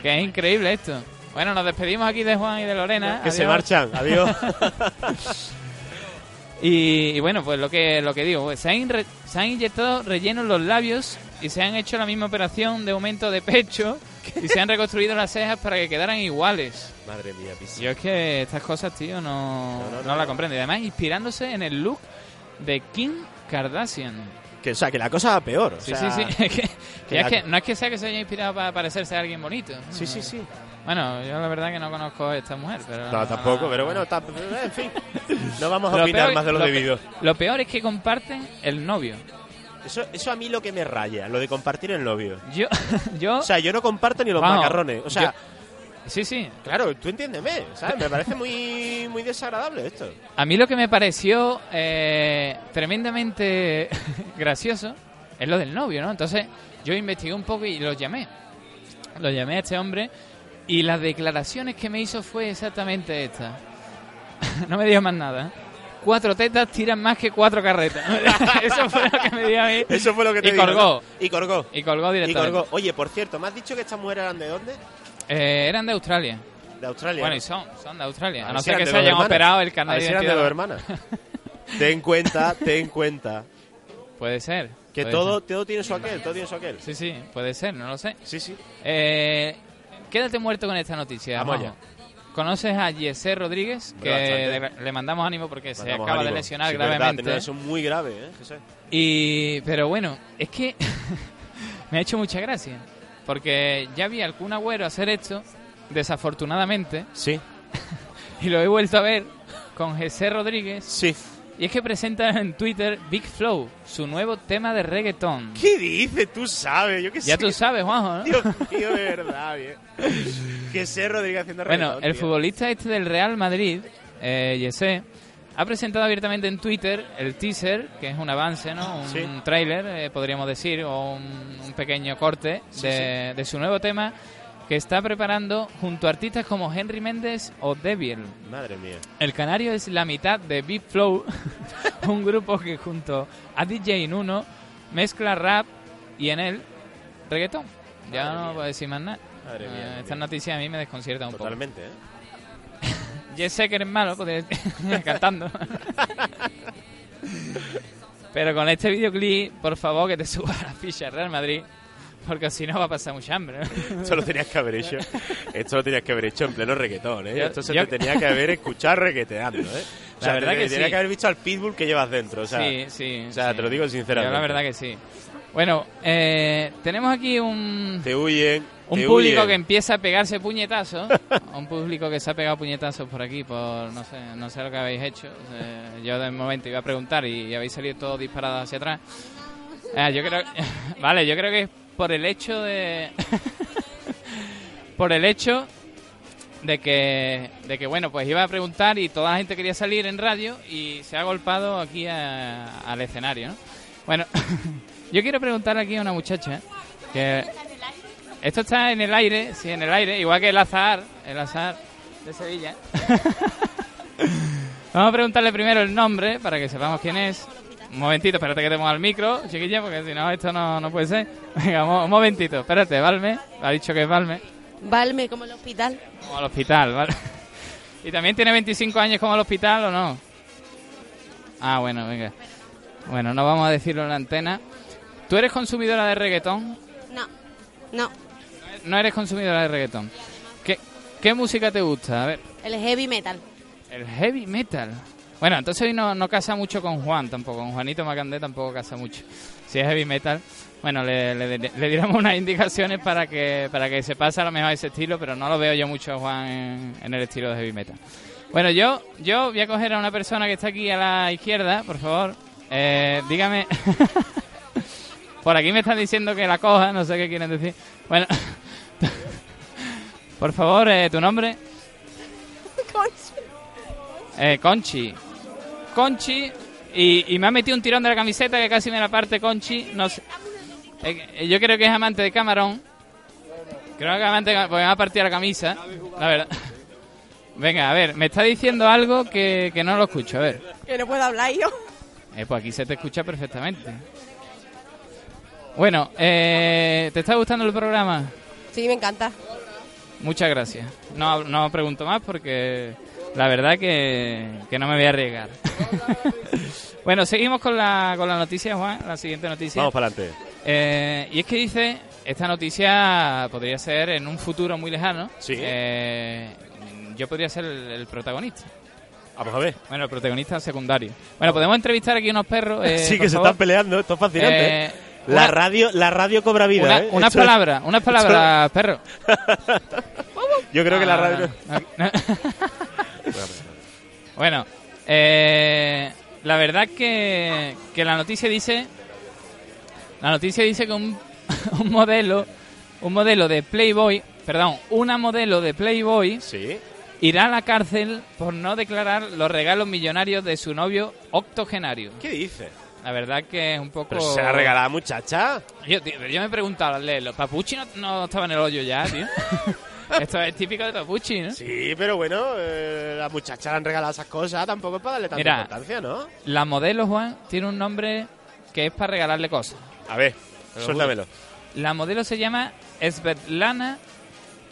que es increíble esto. Bueno, nos despedimos aquí de Juan y de Lorena. Que se marchan, adiós. *laughs* Y, y bueno, pues lo que lo que digo, pues, se, han re- se han inyectado relleno en los labios y se han hecho la misma operación de aumento de pecho *laughs* y se han reconstruido las cejas para que quedaran iguales. Madre mía, pisi. Yo es que estas cosas, tío, no, no, la comprendo. Y además inspirándose en el look de Kim Kardashian. Que, o sea, que la cosa va peor. o Sí, sea, sí, sí. *laughs* Es que, que ya la- es que no es que sea que se haya inspirado para parecerse a alguien bonito. Sí, sí, sí. Bueno, yo la verdad que no conozco a esta mujer, pero... No, tampoco, pero bueno, en fin. No vamos a opinar peor- más de lo, pe- debido. Lo peor es que comparten el novio. Eso, eso a mí lo que me raya, lo de compartir el novio. Yo, *laughs* yo... O sea, yo no comparto ni los Vamos, macarrones. O sea, yo- sí, sí. claro, tú entiéndeme, ¿sabes? Me parece muy, muy desagradable esto. A mí lo que me pareció eh, tremendamente *laughs* gracioso es lo del novio, ¿no? Entonces yo investigué un poco y lo llamé. Lo llamé a este hombre y las declaraciones que me hizo fue exactamente esta. *laughs* no me dijo más nada. Cuatro tetas tiran más que cuatro carretas. *laughs* Eso fue lo que me dijo a mí. Eso fue lo que te y digo, colgó. ¿no? Y colgó. Y colgó Y directamente. colgó. Oye, por cierto, ¿me has dicho que estas mujeres eran de dónde? Eh, eran de Australia. De Australia. Bueno, ¿no? y son, son de Australia. A no ser que se hayan hermanas. operado el A ver de eran de dos hermanas. *laughs* ten en cuenta, ten en cuenta. Puede ser. Que puede todo, ser. todo tiene su aquel, todo tiene su aquel. Sí, sí, puede ser, no lo sé. Sí, sí. Eh, quédate muerto con esta noticia. Vamos. ¿Conoces a Jesse Rodríguez? Hombre, Que le, le mandamos ánimo porque se acaba de lesionar Sí, verdad, gravemente. eso muy grave, ¿eh? José? Y, pero bueno, es que *laughs* me ha hecho mucha gracia. Porque ya vi al Kun Agüero hacer esto, desafortunadamente. Sí. *laughs* y lo he vuelto a ver con Jesse Rodríguez. Sí. Y es que presenta en Twitter Big Flow, su nuevo tema de reggaetón. ¿Qué dices? Tú sabes, yo qué Ya sé. tú sabes, Juanjo, ¿no? Dios mío, de verdad, bien. Que sé Rodríguez haciendo Bueno, reggaetón, el tío. futbolista este del Real Madrid, eh, Jesse, ha presentado abiertamente en Twitter el teaser, que es un avance, ¿no? Un Sí. tráiler, eh, podríamos decir, o un, un pequeño corte Sí, de, de su nuevo tema que está preparando junto a artistas como Henry Méndez o Deviel. Madre mía. El canario es la mitad de Big Flow, *laughs* un grupo que junto a DJ Nuno mezcla rap y en él reggaetón. Ya Madre no mía. puedo decir más nada. Madre Eh, mía, madre Esta mía. noticia a mí me desconcierta un Totalmente, ¿eh? *laughs* poco. Ya sé que eres malo decir, *laughs* cantando. Pero con este videoclip, por favor, que te suba la ficha Real Madrid, porque si no va a pasar mucha hambre. ¿no? *laughs* Esto lo tenías que haber hecho. Esto lo tenías que haber hecho en pleno reggaetón, ¿eh? Yo- Esto se yo- te tenía que haber escuchado reggaeteando, ¿eh? O La sea, verdad te, que tenía sí. que haber visto al pitbull que llevas dentro, o sea. sí, sí. O sea, sí. te lo digo Yo sinceramente. la verdad que sí. Bueno, eh, tenemos aquí un, Te huyen. un te público huyen. que empieza a pegarse puñetazos. *laughs* un público que se ha pegado puñetazos por aquí, por no sé, no sé lo que habéis hecho. Eh, yo de momento iba a preguntar y, habéis salido todos disparados hacia atrás. Ah, yo creo, *laughs* vale, yo creo que por el hecho de, *laughs* por el hecho de que, de que bueno, pues iba a preguntar y toda la gente quería salir en radio y se ha golpado aquí al escenario, ¿no? Bueno, *laughs* yo quiero preguntar aquí a una muchacha que esto está en el aire, sí, en el aire, igual que el azar, el azar de Sevilla. *laughs* Vamos a preguntarle primero el nombre para que sepamos quién es. Un momentito, espérate que te ponga el micro, chiquilla, porque si no, esto no, no puede ser. *laughs* Venga, un, momentito, espérate, Valme, ha dicho que es Valme, Valme como el hospital. como al hospital, ¿vale? *laughs* ¿Y también tiene 25 años como al hospital o no? Ah, bueno, venga. Bueno, no vamos a decirlo en la antena. ¿Tú eres consumidora de reggaetón? No, no. No eres consumidora de reggaetón. ¿Qué, qué música te gusta? A ver, El heavy metal. el heavy metal. Bueno, entonces hoy no, no casa mucho con Juan tampoco. Con Juanito Macandé tampoco casa mucho. Si es heavy metal, bueno, le, le, le diremos unas indicaciones para que para que se pase a lo mejor ese estilo, pero no lo veo yo mucho a Juan en, en el estilo de heavy metal. Bueno, yo, yo voy a coger a una persona que está aquí a la izquierda, por favor. Eh, dígame. *laughs* por aquí me están diciendo que la coja, no sé qué quieren decir. Bueno, *laughs* por favor, eh, tu nombre. *laughs* Eh, Conchi. Conchi. Y, y me ha metido un tirón de la camiseta que casi me la parte Conchi. No sé. Eh, eh, yo creo que es amante de Camarón. Creo que antes pues me va a partir la camisa, la verdad. *laughs* Venga, a ver, me está diciendo algo que, que no lo escucho, a ver. Que no puedo hablar yo. Eh, pues aquí se te escucha perfectamente. Bueno, eh, ¿te está gustando el programa? Sí, me encanta. Muchas gracias. No, no pregunto más porque la verdad que, que no me voy a arriesgar. *laughs* bueno, seguimos con la, con la noticia, Juan, la siguiente noticia. Vamos para adelante. Eh, y es que dice, esta noticia podría ser en un futuro muy lejano. Sí. Eh, yo podría ser el, el protagonista. Vamos a ver. Bueno, el protagonista secundario. Bueno, podemos entrevistar aquí unos perros. eh, *laughs* sí, que se favor? están peleando, esto es fascinante. Eh, la, una- radio, la radio cobra vida. Una- ¿eh? unas palabras, unas palabras, perro. *laughs* Yo creo que la Ah, radio. no. Bueno, eh, la verdad que, que la noticia dice, la noticia dice que un, *laughs* un modelo, un modelo de Playboy, perdón, una modelo de Playboy, irá a la cárcel por no declarar los regalos millonarios de su novio octogenario. ¿Qué dice? La verdad que es un poco. Pero se la regalada muchacha. Yo, tío, yo me he preguntado, ¿los Papuchi no, no estaban en el hoyo ya, tío? *laughs* Esto es típico de Papuchi, ¿no? Sí, pero bueno, eh, la muchacha le han regalado esas cosas, tampoco es para darle tanta Mira, importancia, ¿no? La modelo, Juan, tiene un nombre que es para regalarle cosas. A ver, suéltamelo. La modelo se llama Svetlana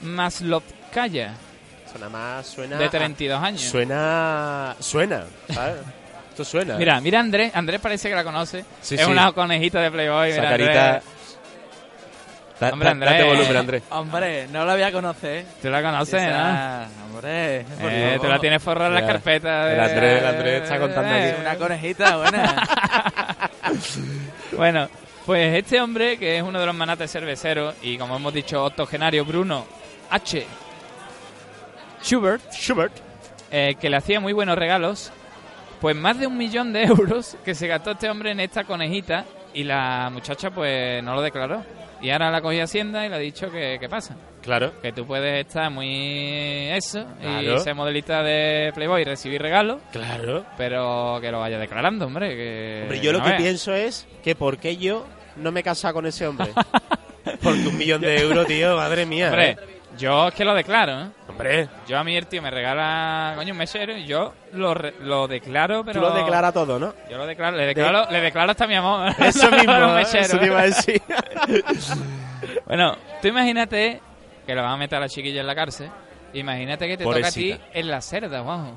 Maslovkaya. Suena más, suena... De 32 años. Suena... Suena, ¿sabes? Esto suena. Mira, mira a Andrés. Andrés parece que la conoce. Sí, es sí. una conejita de Playboy. Esa mira, carita... Andrés. Da- Hombre, Andrés. Date volumen, Andrés. Hombre, no la voy a conocer. Tú la conoces, Esa- ¿no? Hombre, Eh, tú la tienes forrada en las carpetas. de- el Andrés- el Andrés está contando Eh, aquí. Una conejita buena. *laughs* Bueno, pues este hombre, que es uno de los manates cerveceros, y como hemos dicho, octogenario Bruno H. Schubert, Schubert. eh, que le hacía muy buenos regalos, pues más de un millón de *laughs* euros que se gastó este hombre en esta conejita y la muchacha pues no lo declaró. Y ahora la cogió Hacienda y le ha dicho que qué pasa. Claro. Que tú puedes estar muy eso Claro. y ser modelista de Playboy y recibir regalos, Claro. pero que lo vaya declarando, hombre. Que Hombre, yo lo que pienso es que por qué yo no me he casado con ese hombre. *laughs* Porque un millón de euros, tío, madre mía. Hombre, ¿eh? Yo es que lo declaro, ¿eh? Hombre. Yo a mí el tío me regala, coño, un mesero y yo lo, re- lo declaro, pero... Tú lo declaras todo, ¿no? Yo lo declaro, le declaro, le declaro hasta mi amor. *laughs* Eso *laughs* mismo, ¿eh? mesero. eso te iba a decir. *laughs* bueno, tú imagínate que lo van a meter a la chiquilla en la cárcel. Imagínate que te toca a Pobrecita. ti en la cerda, guau.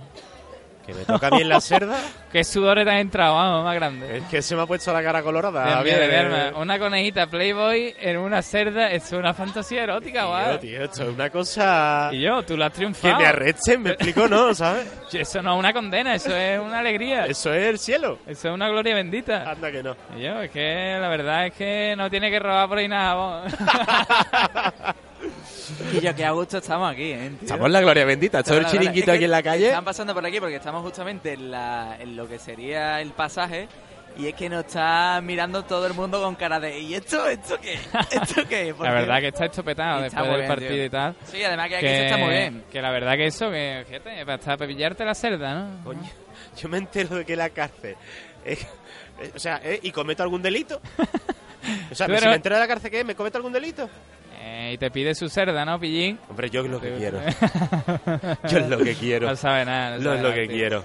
Que me toca a mí en la cerda. *laughs* Qué sudores te han entrado, vamos, más grande. Es que se me ha puesto la cara colorada. Javier. de verme. Una conejita Playboy en una cerda es una fantasía erótica, guau. Tío, tío, esto es una cosa... Y yo, tú lo has triunfado. Que me arresten, me explico, ¿no? ¿Sabes? *laughs* Eso no es una condena, eso es una alegría. Eso es el cielo. Eso es una gloria bendita. Anda que no. Y yo, es que la verdad es que no tiene que robar por ahí nada. vos. *laughs* *laughs* Y yo, que a gusto estamos aquí, ¿eh? tío? Estamos en la gloria bendita. Es el La chiringuito es que aquí en la calle. Están pasando por aquí porque estamos justamente en, la, en lo que sería el pasaje. Y es que nos está mirando todo el mundo con cara de ¿y esto? ¿Esto qué? ¿Esto qué? *laughs* La Porque- verdad que está estopetado Está después del bien, partido tío. y tal. Sí, además que aquí se está muy bien. Que la verdad que eso, que fíjate, para, pillarte la cerda, ¿no? Coño, *laughs* yo me entero de que la cárcel... es- es- o sea, ¿eh? ¿y cometo algún delito? O sea, Tú si me entero de la cárcel, ¿qué? ¿Me cometo algún delito? Eh, y te pide su cerda, ¿no, pillín? Hombre, yo es lo que quiero. *laughs* Yo es lo que quiero. No sabe nada. no sabe es lo que tío. quiero.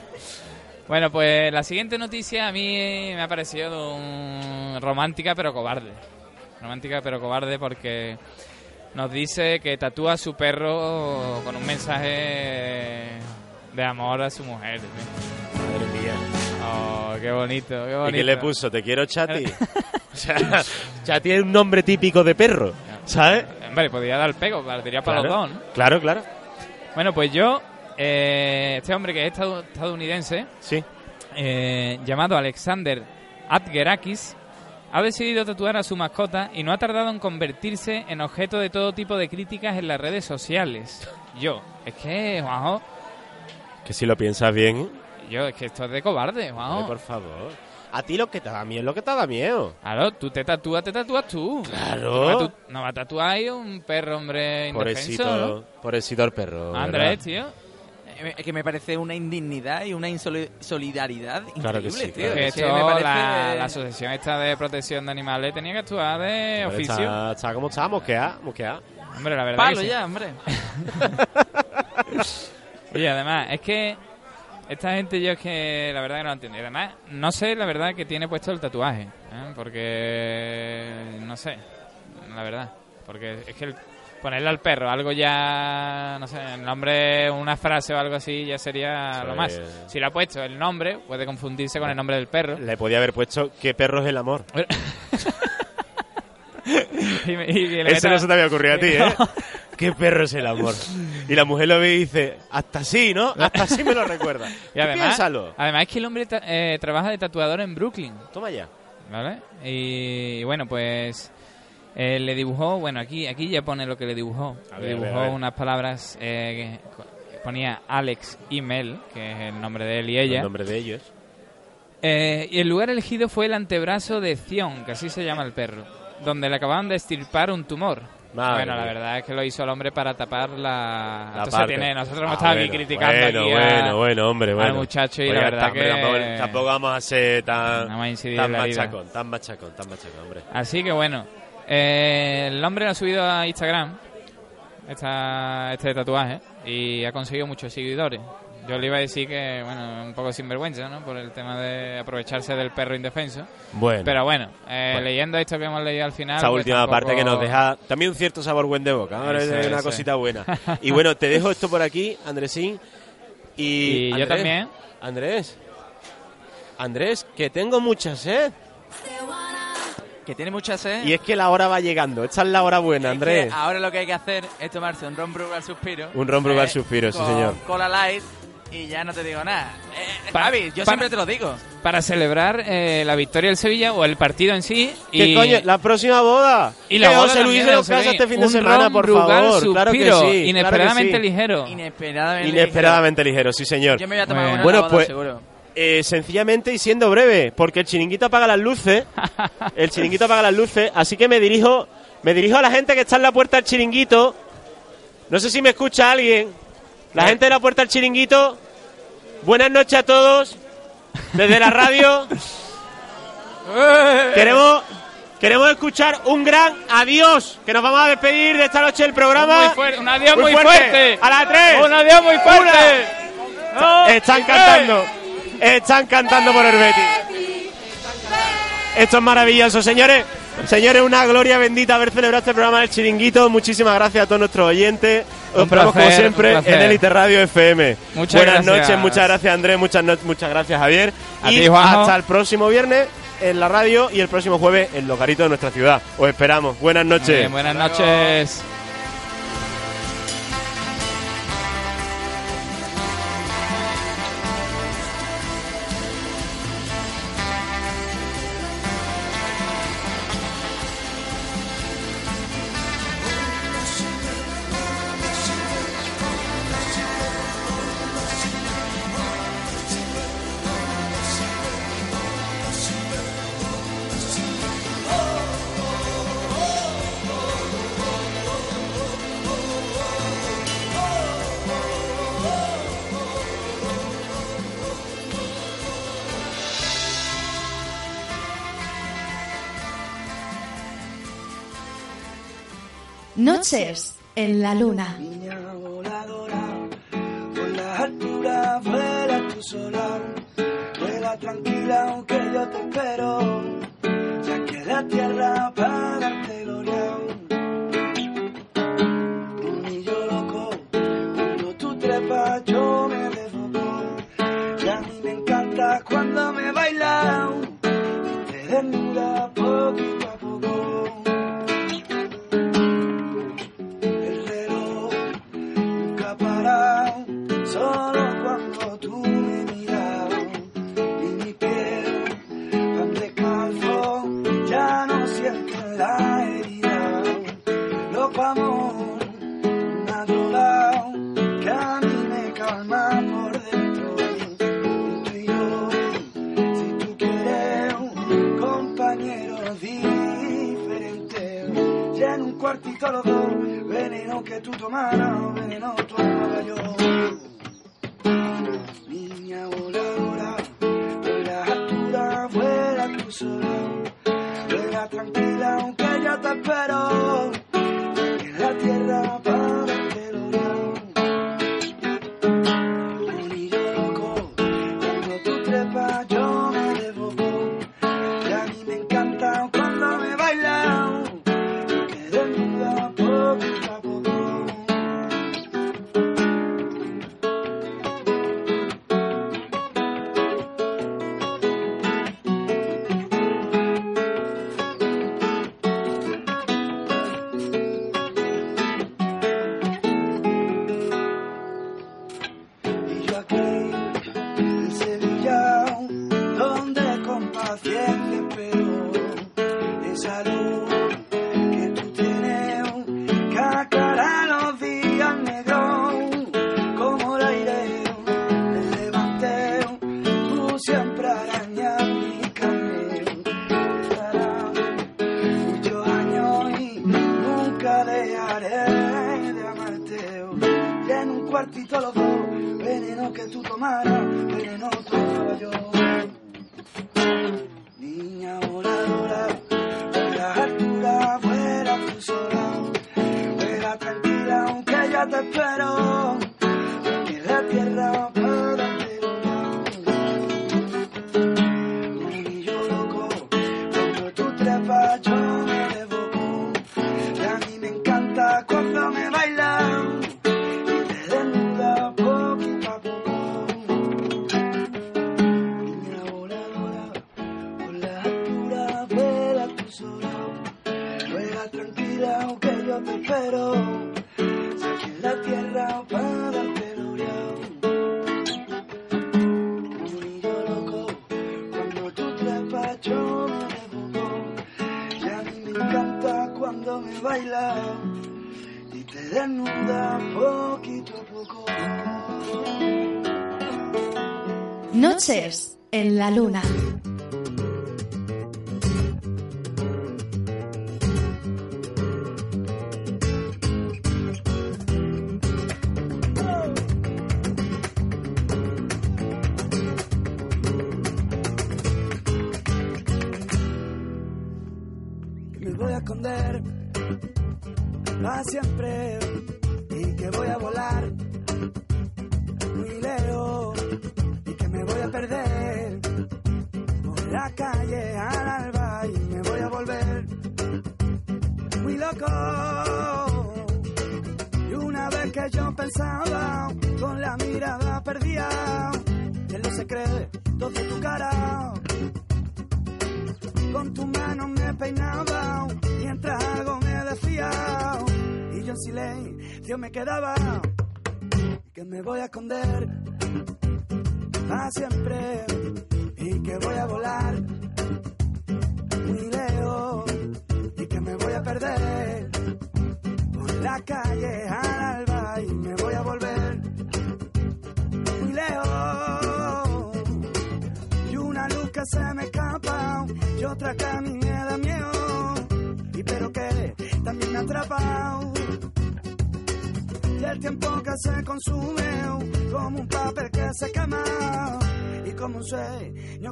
Bueno, pues la siguiente noticia a mí me ha parecido un- romántica pero cobarde. Romántica pero cobarde porque nos dice que tatúa a su perro con un mensaje de amor a su mujer. Madre mía. Oh, qué bonito, qué bonito. ¿Y qué le puso? ¿Te quiero, Chati? *laughs* o sea, Chati es un nombre típico de perro, ¿sabes? Hombre, podría dar pego, diría para Claro, los dos, ¿no? Claro, claro. Bueno, pues yo, eh, este hombre que es estadu- estadounidense, Sí. eh, llamado Alexander Adgerakis, ha decidido tatuar a su mascota y no ha tardado en convertirse en objeto de todo tipo de críticas en las redes sociales. Yo, es que, Juanjo, Que si lo piensas bien, yo, es que esto es de cobarde, Juanjo. por favor. A ti lo que te da miedo es lo que te da miedo. Claro, tú te tatúas, te tatúas tú. Claro. No va, a tu- no va a tatuar ahí un perro, hombre, indefenso, ¿no? Pobrecito, pobrecito el perro. Andrés, ¿verdad? tío. Eh, Es que me parece una indignidad y una insoli- solidaridad increíble, Claro que sí, tío. claro Que Es que esto, me parece... la, la asociación esta de protección de animales tenía que actuar de Hombre, oficio. Está, está como está, mosqueada, mosqueada. Hombre, la verdad Palo que sí. ya, hombre. *laughs* Oye, además, es que esta gente yo es que la verdad que no lo entiendo. Y además, no sé la verdad que tiene puesto el tatuaje. ¿eh? Porque, no sé, la verdad. Porque es que el- ponerle al perro algo ya, no sé, el nombre, una frase o algo así ya sería lo más. Si lo ha puesto el nombre, puede confundirse con el nombre del perro. Le podía haber puesto ¿Qué perro es el amor? *laughs* Y me- y que le Eso meta- no se te había ocurrido a *laughs* ti, ¿eh? *laughs* ¿Qué perro es el amor? Y la mujer lo ve y dice, hasta así, ¿no? Hasta así me lo recuerda. *laughs* Y además, Piénsalo. además es que el hombre ta- eh, trabaja de tatuador en Brooklyn. Toma ya. ¿Vale? Y, bueno, pues eh, le dibujó, bueno, aquí aquí ya pone lo que le dibujó. A le ver, a ver, dibujó a ver. unas palabras, eh, que ponía Alex y Mel, que es el nombre de él y ella. El nombre de ellos. Eh, y el lugar elegido fue el antebrazo de Zion, que así se llama el perro, donde le acababan de extirpar un tumor. Madre bueno, la verdad es que lo hizo el hombre para tapar la... La Entonces tiene, nosotros hemos Ah, estado bueno, aquí criticando bueno, aquí a- bueno, bueno, hombre, bueno. al muchacho y Oiga, la verdad tampoco- que... Tampoco, tampoco vamos a ser tan, Vamos a tan vida. machacón, tan machacón, tan machacón, hombre. Así que bueno, eh, el hombre lo ha subido a Instagram, esta, este tatuaje, y ha conseguido muchos seguidores. Yo le iba a decir que, bueno, un poco sinvergüenza, ¿no? Por el tema de aprovecharse del perro indefenso. Bueno. Pero bueno, eh, Bueno. leyendo esto que hemos leído al final... Esa pues última tampoco- parte que nos deja también un cierto sabor buen de boca, ¿no? Eso, Es una eso. cosita buena. *laughs* Y bueno, te dejo esto por aquí, Andresín. Y, Y yo Andrés, también. Andrés. Andrés, que tengo mucha sed. Que tiene mucha sed. Y es que la hora va llegando. Esta es la hora buena, Es Andrés. ahora lo que hay que hacer es tomarse un ron Brugal suspiro. Un ron Brugal eh, suspiro, sí, con señor. Cola light y ya no te digo nada. Eh, Pa- Javi, yo para- siempre te lo digo. Para celebrar eh, la victoria del Sevilla o el partido en sí. ¿Qué y, coño? La próxima boda. Y la Que boda José Luis de lo José casa Luis. este fin de semana, por favor. Claro que suspiro, sí. claro que inesperadamente sí. ligero. Inesperadamente. Inesperadamente ligero, sí, señor. Yo me voy a tomar Bueno. una Bueno, boda, pues seguro. eh, sencillamente y siendo breve, porque el chiringuito apaga las luces, *laughs* el chiringuito apaga las luces, así que me dirijo, me dirijo a la gente que está en la puerta del chiringuito. No sé si me escucha alguien. La gente de la puerta del chiringuito. Buenas noches a todos. Desde la radio. *laughs* queremos queremos escuchar un gran adiós, que nos vamos a despedir de esta noche del programa. Muy fuerte, un adiós muy, fuerte. fuerte. A las tres. Un adiós muy fuerte. Una. Están cantando. Están cantando por el Betis. Esto es maravilloso, señores. Señores, una gloria bendita haber celebrado este programa del Chiringuito. Muchísimas gracias a todos nuestros oyentes. Os esperamos como siempre en Elite Radio FM. Muchas Buenas gracias. noches, muchas gracias Andrés, muchas, no- muchas gracias Javier. A y ti, hasta el próximo viernes en la radio y el próximo jueves en los garitos de nuestra ciudad. Os esperamos. Buenas noches. bien, buenas noches. En la luna. Por las alturas vuela tu solar, vuela tranquila aunque yo te espero, ya que la tierra para darte gloria. Un niño loco, cuando tú trepas yo me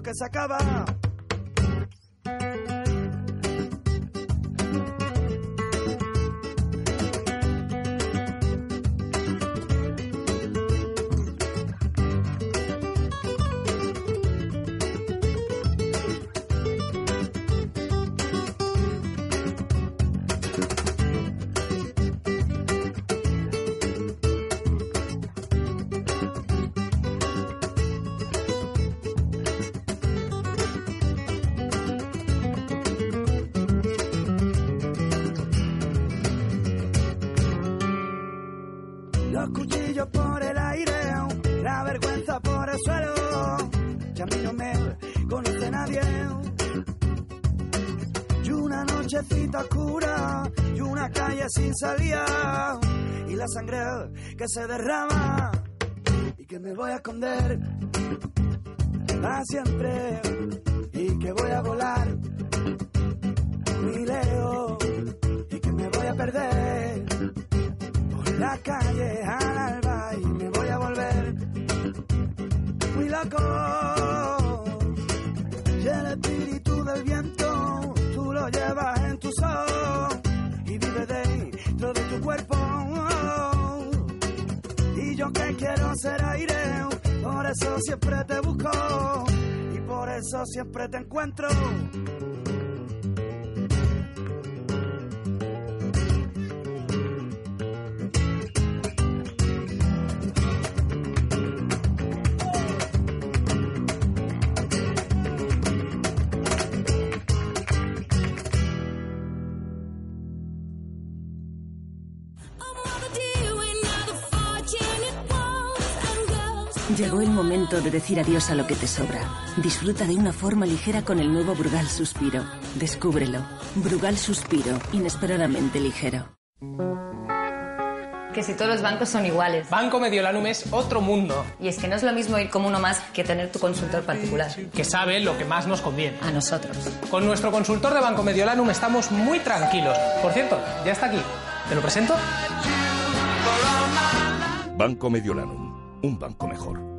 que se acaba. salía y la sangre que se derrama de decir adiós a lo que te sobra. Disfruta de una forma ligera con el nuevo Brugal Suspiro. Descúbrelo. Brugal Suspiro, inesperadamente ligero. Que si todos los bancos son iguales. Banco Mediolanum es otro mundo. Y es que no es lo mismo ir como uno más que tener tu consultor particular. Que sabe lo que más nos conviene. A nosotros. Con nuestro consultor de Banco Mediolanum estamos muy tranquilos. Por cierto, ya está aquí. ¿Te lo presento? Banco Mediolanum. Un banco mejor.